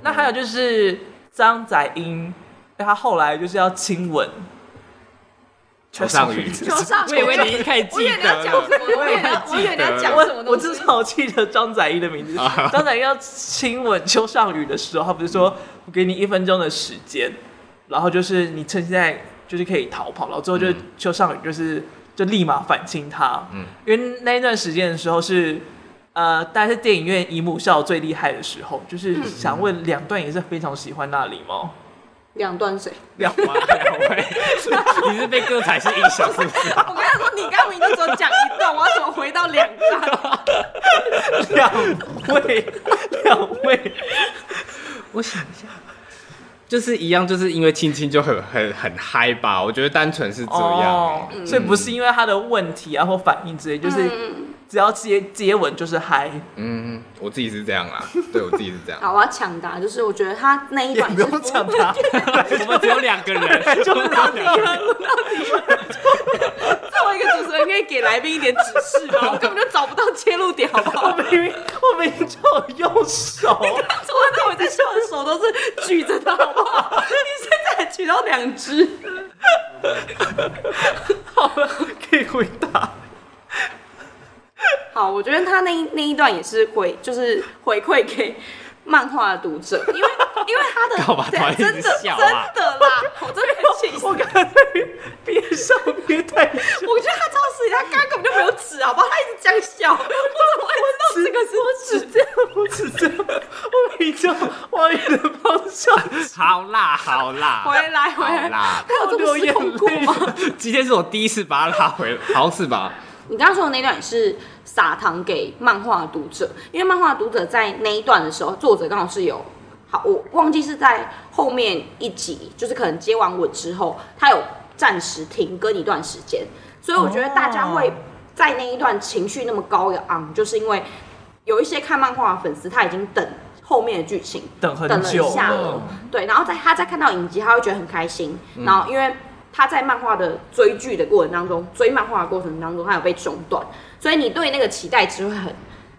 那还有就是张载英，他后来就是要亲吻邱尚宇，我以为你一开始记得，我以为你要讲什么，我至少记得张载一的名字。张载一要亲吻邱尚宇的时候，他不是说我给你一分钟的时间。然后就是你趁现在就是可以逃跑，然后之后就邱尚宇就是就立马反亲他，嗯，因为那一段时间的时候是。呃，大概是电影院姨母笑最厉害的时候，就是想问两段也是非常喜欢那里吗？两段水？两两位，你是被歌仔戏影响是不是？我跟他说，你刚明就说讲一段，我要怎么回到两段？两位，两位，我想一下，就是一样，就是因为亲亲就很很很嗨吧？我觉得单纯是这样，所以不是因为他的问题啊或反应之类，就是。嗯只要接接吻就是嗨，嗯，我自己是这样啦，对我自己是这样。好，我要抢答，就是我觉得他那一段 不用抢答，我们只有两个人，就轮到你了，轮到你了。作为一个主持人，可以给来宾一点指示吗？我根本就找不到切入点，好不好？我明明我明明就有用手，你刚说的我在笑的手都是举着的，好不好？你现在还举到两只，好了，可以回答。好，我觉得他那一那一段也是回，就是回馈给漫画的读者，因为因为他的 真的真的啦，我真的很气死。我刚才边笑憋太久，我觉得他超死，他刚刚根本就没有纸，好不好？他一直这样笑，我怎么会知道这个是我指这样？我指这样，我比较往远的方向。好辣，好辣，回来回来，辣，他有这么失控过吗？今天是我第一次把他拉回来，好像是吧？你刚刚说的那段也是撒糖给漫画的读者，因为漫画读者在那一段的时候，作者刚好是有好，我忘记是在后面一集，就是可能接完吻之后，他有暂时停更一段时间，所以我觉得大家会在那一段情绪那么高的昂，就是因为有一些看漫画的粉丝他已经等后面的剧情等很久了，下了，对，然后在他在看到影集，他会觉得很开心，然后因为。他在漫画的追剧的过程当中，追漫画的过程当中，他有被中断，所以你对那个期待值会很、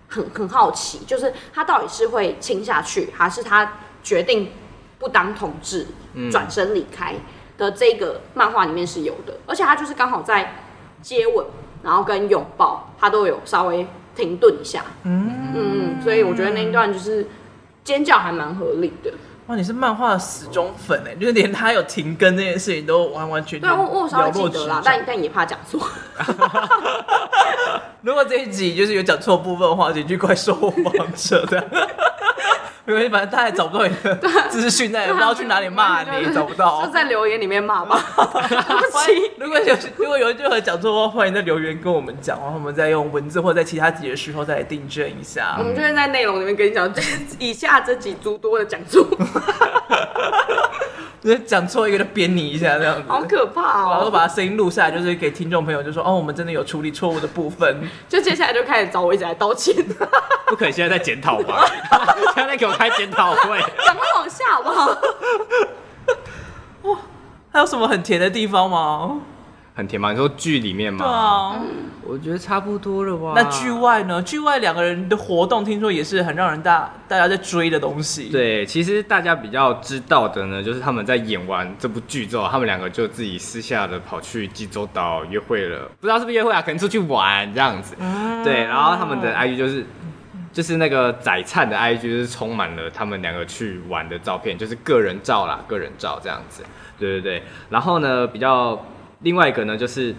很、很好奇，就是他到底是会亲下去，还是他决定不当同志，转身离开的这个漫画里面是有的，而且他就是刚好在接吻，然后跟拥抱，他都有稍微停顿一下，嗯。嗯，所以我觉得那一段就是尖叫还蛮合理的。哇，你是漫画的死忠粉哎，就是连他有停更这件事情都完完全全。对，我我稍微记得啦，但但也怕讲错。如果这一集就是有讲错部分的话，请去怪兽王者的。没关系，反正他也找不到你的资讯，在也不知道去哪里骂你，找不到，就在留言里面骂吧。如果有如果有任何讲座的话，欢迎在留言跟我们讲，然后我们再用文字或者在其他集的时候再来订正一下。我们就会在内容里面跟你讲，以下这几诸多的讲错。就是讲错一个就编你一下这样子，好可怕哦！然后把他声音录下来，就是给听众朋友就说哦，我们真的有处理错误的部分。就接下来就开始找我一起来道歉。不可以现在在检讨吧？现在给我开检讨会。赶快往下好不好？哇，还有什么很甜的地方吗？很甜吗？你说剧里面吗？对啊，我觉得差不多了吧。那剧外呢？剧外两个人的活动，听说也是很让人大大家在追的东西。对，其实大家比较知道的呢，就是他们在演完这部剧之后，他们两个就自己私下的跑去济州岛约会了。不知道是不是约会啊？可能出去玩这样子。嗯、对，然后他们的 IG 就是就是那个宰灿的 IG，就是充满了他们两个去玩的照片，就是个人照啦，个人照这样子。对对对，然后呢，比较。另外一个呢，就是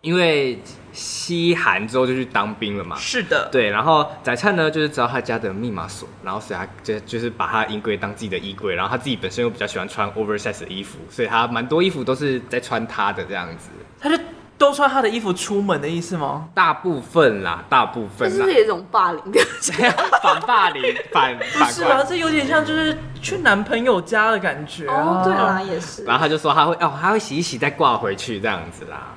因为西韩之后就去当兵了嘛。是的，对。然后宰灿呢，就是知道他家的密码锁，然后所以他就就是把他衣柜当自己的衣柜，然后他自己本身又比较喜欢穿 oversize 的衣服，所以他蛮多衣服都是在穿他的这样子。他就都穿他的衣服出门的意思吗？大部分啦，大部分。这是有一种霸凌的，反霸凌，反反。是啊，这有点像就是去男朋友家的感觉。哦，对啦，也是。然后他就说他会哦，他会洗一洗再挂回去这样子啦。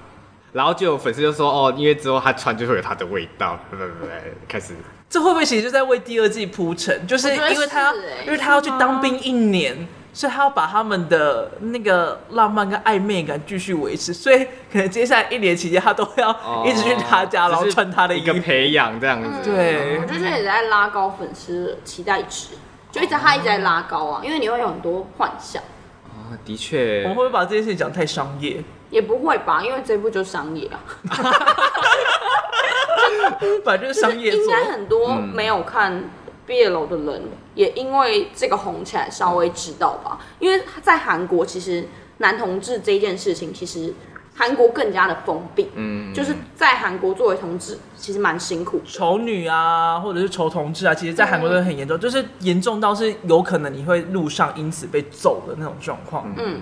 然后就有粉丝就说哦，因为之后他穿就会有他的味道，对对对，开始。这会不会其实就在为第二季铺陈？就是因为他要，因为他要去当兵一年。所以他要把他们的那个浪漫跟暧昧感继续维持，所以可能接下来一年期间，他都要一直去他家，然后穿他的衣服，一个培养这样子。嗯、对，我就是也在拉高粉丝期待值，就一直他一直在拉高啊，因为你会有很多幻想。哦，的确。我们会不会把这件事情讲太商业？也不会吧，因为这部就商业啊。反正商业。应该很多没有看。BL 的人也因为这个红起来，稍微知道吧。因为在韩国，其实男同志这件事情，其实韩国更加的封闭。嗯，就是在韩国作为同志，其实蛮辛苦。丑女啊，或者是丑同志啊，其实，在韩国都很严重，嗯、就是严重到是有可能你会路上因此被揍的那种状况。嗯，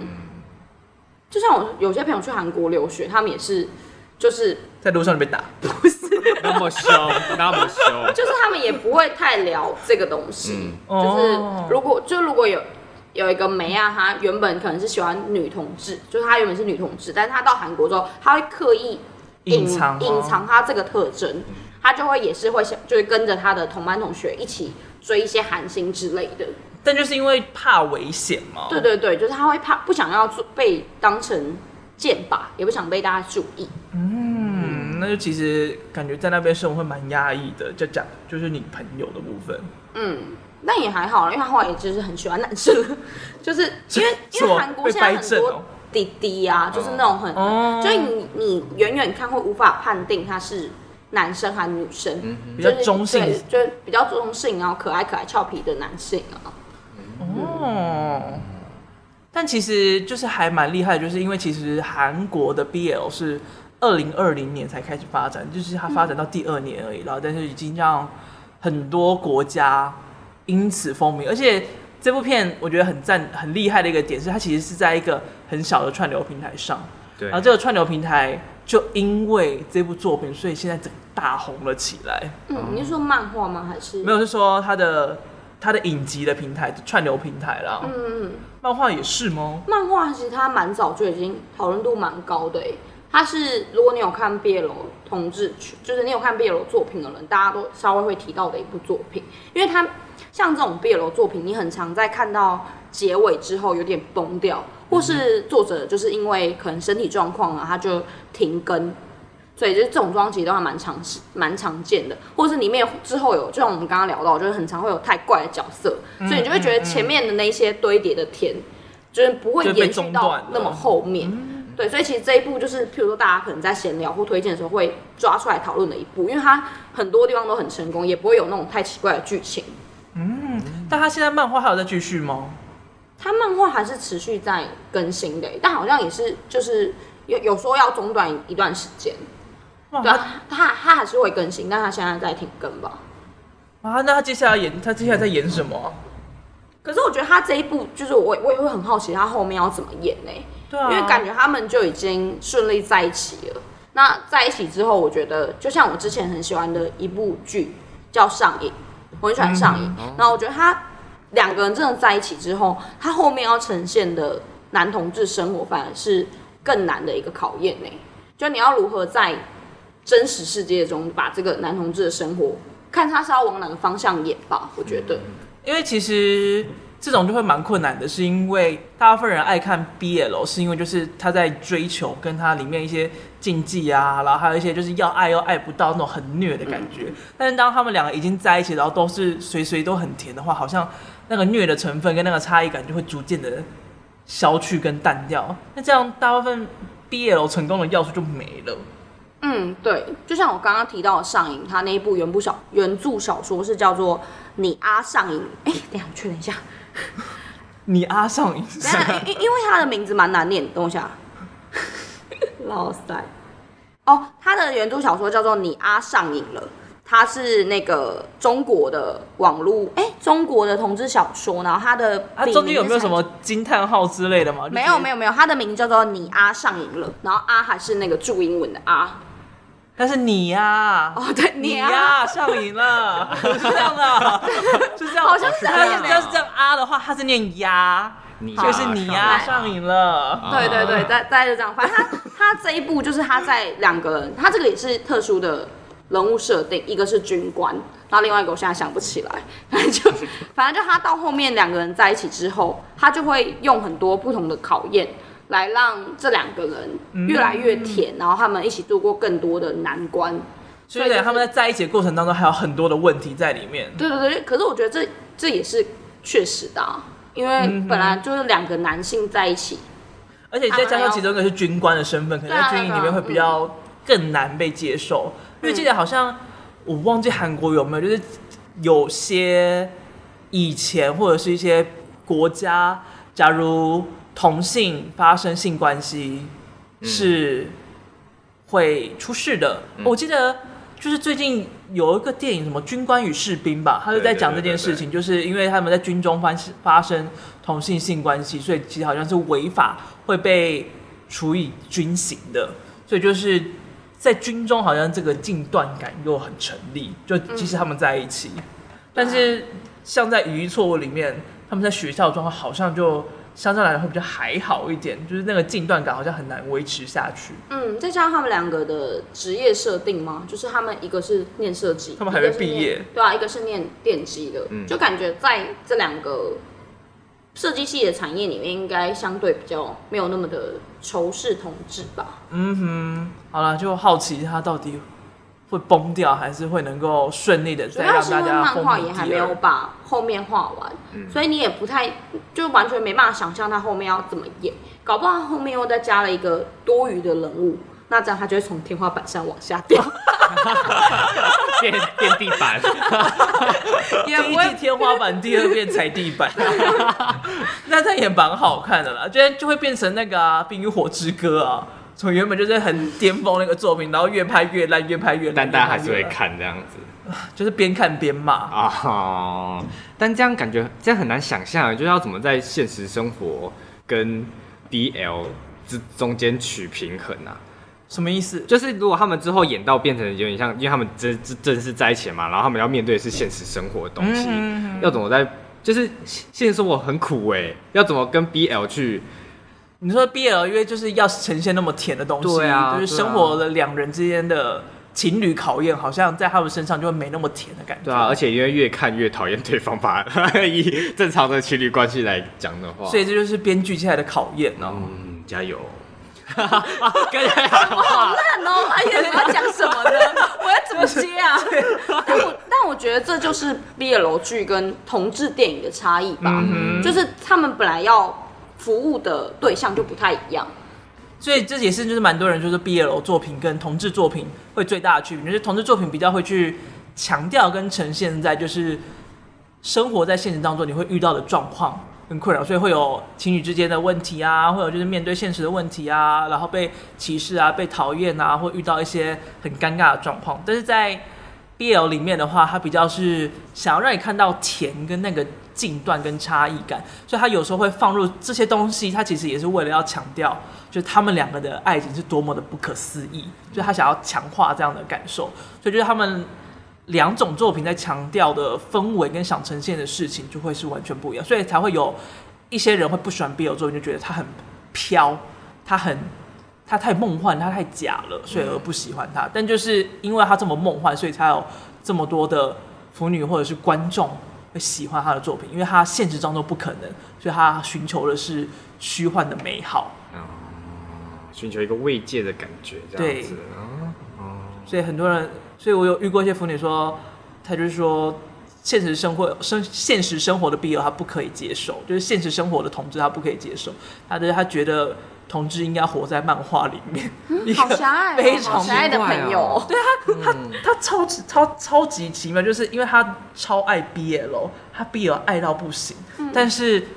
就像我有些朋友去韩国留学，他们也是。就是在路上就被打，不是 那么凶，那么凶。就是他们也不会太聊这个东西。嗯、就是如果就如果有有一个梅啊，她原本可能是喜欢女同志，就是她原本是女同志，但是她到韩国之后，她会刻意隐藏隐藏她这个特征，她就会也是会想，就是跟着她的同班同学一起追一些韩星之类的。但就是因为怕危险嘛。对对对，就是她会怕不想要做被当成。剑吧，也不想被大家注意。嗯，那就其实感觉在那边生活会蛮压抑的。就讲就是你朋友的部分。嗯，那也还好，因为他后来也就是很喜欢男生，就是因为因为韩国现在很多弟弟啊，就是那种很，哦、就你你远远看会无法判定他是男生还是女生，嗯、比较中性，就是比较中性，然后可爱可爱俏皮的男性啊。哦。但其实就是还蛮厉害的，就是因为其实韩国的 BL 是二零二零年才开始发展，就是它发展到第二年而已，然后但是已经让很多国家因此风靡。而且这部片我觉得很赞、很厉害的一个点是，它其实是在一个很小的串流平台上，对。然后这个串流平台就因为这部作品，所以现在整个大红了起来。嗯，你是说漫画吗？还是没有？是说它的。它的影集的平台，串流平台啦。嗯嗯，漫画也是吗？漫画其实它蛮早就已经讨论度蛮高的诶。它是如果你有看 BL 同志，就是你有看 BL 作品的人，大家都稍微会提到的一部作品。因为它像这种 BL 作品，你很常在看到结尾之后有点崩掉，或是作者就是因为可能身体状况啊，他就停更。所以就是这种装其实都还蛮常蛮常见的，或者是里面之后有，就像我们刚刚聊到，就是很常会有太怪的角色，嗯、所以你就会觉得前面的那些堆叠的甜，嗯、就是不会延续到那么后面。对，所以其实这一部就是，譬如说大家可能在闲聊或推荐的时候会抓出来讨论的一部，因为它很多地方都很成功，也不会有那种太奇怪的剧情。嗯，但他现在漫画还有在继续吗？他漫画还是持续在更新的，但好像也是就是有有说要中断一段时间。对啊，他他还是会更新，但他现在在停更吧。啊，那他接下来演，他接下来在演什么啊？可是我觉得他这一部，就是我我也会很好奇，他后面要怎么演呢？对啊，因为感觉他们就已经顺利在一起了。那在一起之后，我觉得就像我之前很喜欢的一部剧叫《上瘾》，我很喜欢《上瘾》。嗯，然后我觉得他两个人真的在一起之后，他后面要呈现的男同志生活，反而是更难的一个考验呢。就你要如何在真实世界中，把这个男同志的生活，看他是要往哪个方向演吧。我觉得，因为其实这种就会蛮困难的，是因为大部分人爱看 BL，是因为就是他在追求跟他里面一些禁忌啊，然后还有一些就是要爱又爱不到那种很虐的感觉。嗯、但是当他们两个已经在一起，然后都是随随都很甜的话，好像那个虐的成分跟那个差异感就会逐渐的消去跟淡掉。那这样大部分 BL 成功的要素就没了。嗯，对，就像我刚刚提到的上瘾，他那一部原部小原著小说是叫做《你阿上瘾》。哎，等一下我确认一下，你阿上瘾。因因为他的名字蛮难念，等我一下。老塞。哦，他的原著小说叫做《你阿上瘾了》，他是那个中国的网络，哎，中国的同志小说。然后他的他中间有没有什么惊叹号之类的吗？没有，没有，没有。他的名字叫做《你阿上瘾了》，然后阿还是那个注英文的阿。但是你呀，哦，对，你呀，上瘾了，是这样的，是这样，好像是这样。要是这样啊的话，它是念呀，就是你呀上瘾了。对对对，大大家就这样。反正他 他这一部就是他在两个人，他这个也是特殊的人物设定，一个是军官，然后另外一个我现在想不起来。反正就 反正就他到后面两个人在一起之后，他就会用很多不同的考验。来让这两个人越来越甜，嗯、然后他们一起度过更多的难关。所以，他们在在一起的过程当中，还有很多的问题在里面。对对对，可是我觉得这这也是确实的，啊，因为本来就是两个男性在一起，而且再加上其中一个是军官的身份，可能在军营里面会比较更难被接受。嗯、因为记得好像我忘记韩国有没有，就是有些以前或者是一些国家，假如同性发生性关系是会出事的。嗯、我记得就是最近有一个电影，什么《军官与士兵》吧，他就在讲这件事情，就是因为他们在军中发发生同性性关系，所以其实好像是违法，会被处以军刑的。所以就是在军中，好像这个禁断感又很成立，就即使他们在一起，嗯、但是像在语义错误里面，他们在学校中好像就。相对来说会比较还好一点，就是那个近段感好像很难维持下去。嗯，再加上他们两个的职业设定吗，就是他们一个是念设计，他们还没毕业，对啊，一个是念电机的，嗯、就感觉在这两个设计系的产业里面，应该相对比较没有那么的仇视同志吧。嗯哼，好了，就好奇他到底会崩掉，还是会能够顺利的再让大家。漫画也还没有把后面画完，嗯、所以你也不太就完全没办法想象他后面要怎么演。搞不好他后面又再加了一个多余的人物，那这样他就会从天花板上往下掉，变变地板。第一季天花板，第二遍踩地板。那他也蛮好看的啦，就就会变成那个啊《冰与火之歌》啊。从原本就是很巅峰那个作品，然后越拍越烂，越拍越烂，但大家还是会看这样子，就是边看边骂啊。哦，但这样感觉这样很难想象，就是要怎么在现实生活跟 BL 之中间取平衡啊？什么意思？就是如果他们之后演到变成有点像，因为他们真真正是在一起嘛，然后他们要面对的是现实生活的东西，嗯、要怎么在就是现实生活很苦哎、欸，要怎么跟 BL 去？你说 BL 因为就是要呈现那么甜的东西，对啊，就是生活的两人之间的情侣考验，好像在他们身上就会没那么甜的感觉。对啊，而且因为越看越讨厌对方吧，以正常的情侣关系来讲的话，所以这就是编剧现在的考验哦。嗯，加油！跟 好烂哦，哎呀，你要讲什么呢？我要怎么接啊？但我但我觉得这就是 BL 剧跟同志电影的差异吧，嗯、就是他们本来要。服务的对象就不太一样，所以这也是就是蛮多人就是 BL 作品跟同志作品会最大的区别，就是同志作品比较会去强调跟呈现在就是生活在现实当中你会遇到的状况跟困扰，所以会有情侣之间的问题啊，会有就是面对现实的问题啊，然后被歧视啊、被讨厌啊，或遇到一些很尴尬的状况，但是在 BL 里面的话，它比较是想要让你看到甜跟那个近段跟差异感，所以他有时候会放入这些东西，他其实也是为了要强调，就是他们两个的爱情是多么的不可思议，就他想要强化这样的感受，所以就是他们两种作品在强调的氛围跟想呈现的事情就会是完全不一样，所以才会有一些人会不喜欢 BL 作品，就觉得他很飘，他很他太梦幻，他太假了，所以而不喜欢他。但就是因为他这么梦幻，所以才有这么多的腐女或者是观众。会喜欢他的作品，因为他现实当中不可能，所以他寻求的是虚幻的美好，哦，寻求一个慰藉的感觉，这样子，所以很多人，所以我有遇过一些腐女说，他就是说，现实生活生现实生活的 BL 他不可以接受，就是现实生活的同志他不可以接受，他的他觉得。同志应该活在漫画里面，嗯、好狭隘、哦，非常狭隘的朋友。哦、对他，他他超级超超级奇妙，就是因为他超爱 BL，他 BL 爱到不行。嗯、但是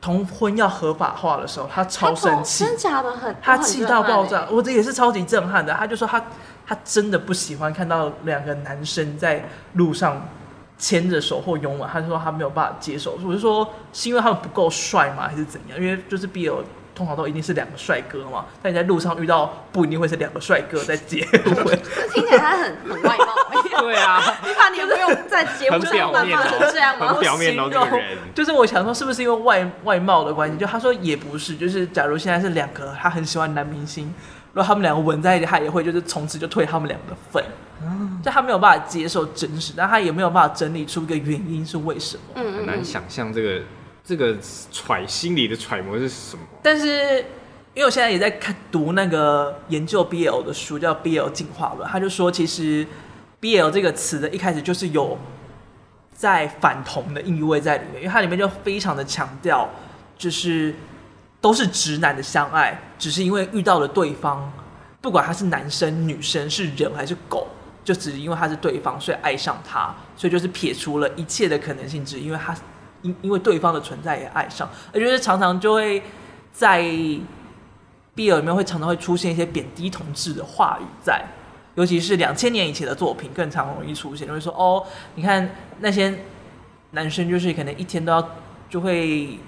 同婚要合法化的时候，他超生气，真假的很，他气到爆炸。我这也是超级震撼的。他就说他他真的不喜欢看到两个男生在路上牵着手或拥吻，他就说他没有办法接受。我就说是因为他们不够帅吗，还是怎样？因为就是 BL。通常都一定是两个帅哥嘛，但你在路上遇到不一定会是两个帅哥在结婚。听起来他很很外貌。对啊，你把你不用在节目上扮成这样吗？很表面的人，就是我想说，是不是因为外外貌的关系？就他说也不是，就是假如现在是两个，他很喜欢男明星，如果他们两个吻在一起，他也会就是从此就退他们两个的份。嗯，就他没有办法接受真实，但他也没有办法整理出一个原因是为什么。嗯，很难想象这个。这个揣心里的揣摩是什么？但是，因为我现在也在看读那个研究 BL 的书，叫《BL 进化论》，他就说，其实 BL 这个词的一开始就是有在反同的意味在里面，因为它里面就非常的强调，就是都是直男的相爱，只是因为遇到了对方，不管他是男生、女生、是人还是狗。就只是因为他是对方，所以爱上他，所以就是撇除了一切的可能性，只因为他因因为对方的存在也爱上，而且是常常就会在 BL 里面会常常会出现一些贬低同志的话语在，尤其是两千年以前的作品更常容易出现，就会说哦，你看那些男生就是可能一天都要就会。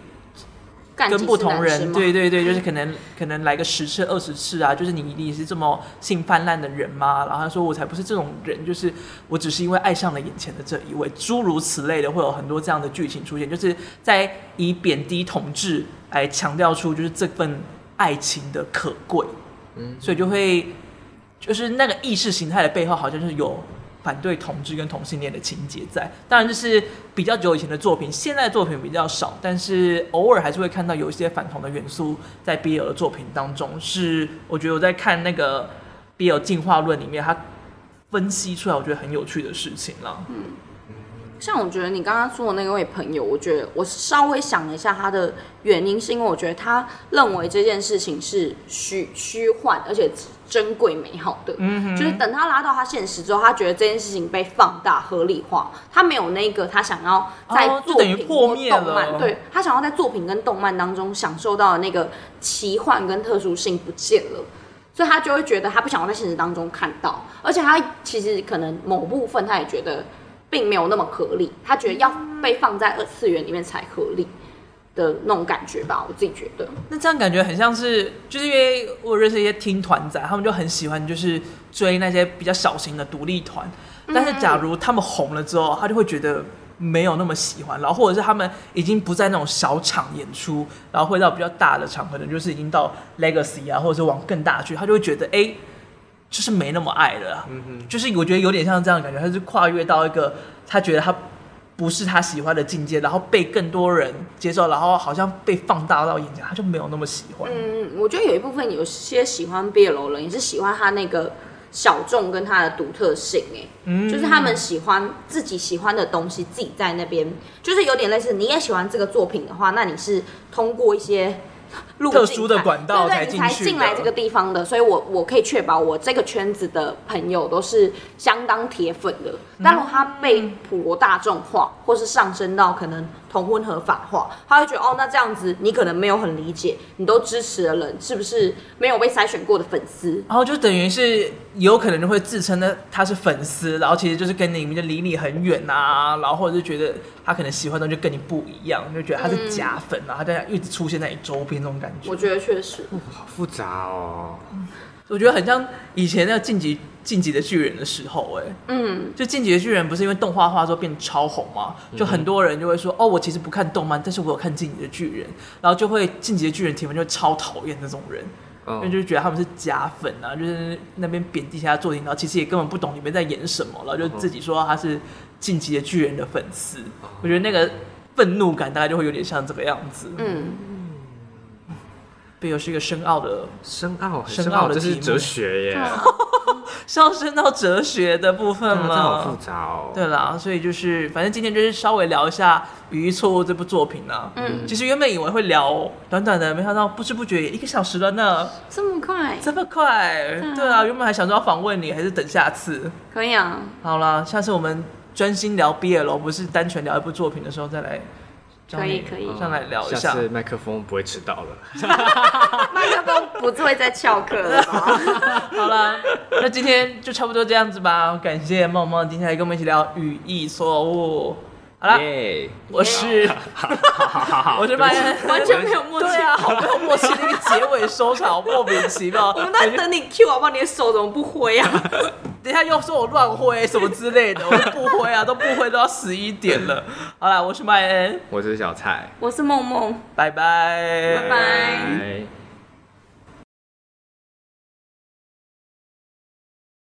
跟不同人，对对对，就是可能可能来个十次二十次啊，就是你你是这么性泛滥的人吗？然后他说我才不是这种人，就是我只是因为爱上了眼前的这一位，诸如此类的，会有很多这样的剧情出现，就是在以贬低同志来强调出就是这份爱情的可贵，嗯，所以就会就是那个意识形态的背后好像就是有。反对同志跟同性恋的情节在，当然这是比较久以前的作品，现在的作品比较少，但是偶尔还是会看到有一些反同的元素在 BL 的作品当中。是我觉得我在看那个 BL 进化论里面，他分析出来我觉得很有趣的事情了。嗯，像我觉得你刚刚说的那位朋友，我觉得我稍微想了一下他的原因，是因为我觉得他认为这件事情是虚虚幻，而且。珍贵美好的，嗯哼，就是等他拉到他现实之后，他觉得这件事情被放大合理化，他没有那个他想要在作品或动漫，对，他想要在作品跟动漫当中享受到的那个奇幻跟特殊性不见了，所以他就会觉得他不想要在现实当中看到，而且他其实可能某部分他也觉得并没有那么合理，他觉得要被放在二次元里面才合理。的那种感觉吧，我自己觉得。那这样感觉很像是，就是因为我认识一些听团仔，他们就很喜欢就是追那些比较小型的独立团。但是假如他们红了之后，他就会觉得没有那么喜欢，然后或者是他们已经不在那种小场演出，然后会到比较大的场，可能就是已经到 Legacy 啊，或者是往更大去，他就会觉得哎，就是没那么爱了。嗯哼，就是我觉得有点像这样的感觉，他是跨越到一个他觉得他。不是他喜欢的境界，然后被更多人接受，然后好像被放大到眼前，他就没有那么喜欢。嗯，我觉得有一部分有些喜欢 BL 的人也是喜欢他那个小众跟他的独特性，哎，嗯，就是他们喜欢自己喜欢的东西，自己在那边，就是有点类似，你也喜欢这个作品的话，那你是通过一些。特殊的管道才进才进来这个地方的，所以我我可以确保我这个圈子的朋友都是相当铁粉的。但如果他被普罗大众化，或是上升到可能同婚合法化，他会觉得哦，那这样子你可能没有很理解，你都支持的人是不是没有被筛选过的粉丝？然后就等于是有可能就会自称的他是粉丝，然后其实就是跟你们就离你很远啊，然后或者是觉得他可能喜欢的就跟你不一样，就觉得他是假粉啊，他这样一直出现在你周边那种感觉。我觉得确实，好复杂哦。我觉得很像以前那个晋级晋级的巨人的时候，哎，嗯，就晋级的巨人不是因为动画化之后变超红嘛，就很多人就会说，哦，我其实不看动漫，但是我有看晋级的巨人，然后就会晋级的巨人铁粉就超讨厌那种人，因为就觉得他们是假粉啊，就是那边贬低他作品，然后其实也根本不懂里面在演什么，然后就自己说他是晋级的巨人的粉丝，我觉得那个愤怒感大概就会有点像这个样子，嗯。BL 是一个深奥的、深奥、深奥的，这是哲学耶，上升到哲学的部分吗？这好复杂哦。对啦，所以就是，反正今天就是稍微聊一下《语义错误》这部作品呢。嗯，其实原本以为会聊短短的，没想到不知不觉也一个小时了呢。这么快？这么快？对啊，原本还想说要访问你，还是等下次？可以啊。好了，下次我们专心聊 BL，不是单纯聊一部作品的时候再来。可以可以，上来聊一下。下次麦克风不会迟到了。麦克风不会再翘课了。好了，那今天就差不多这样子吧。感谢梦梦今天来跟我们一起聊语义错误。好了，yeah, 我是.我是麦恩，完全没有默契，对啊，好没有默契的一个结尾收场，莫名其妙。我们在等你 Q 好不好？你的手怎么不挥啊？等一下又说我乱挥什么之类的，我都不挥啊，都不挥都要十一点了。好了，我是麦恩，我是小蔡，我是梦梦，拜拜，拜拜。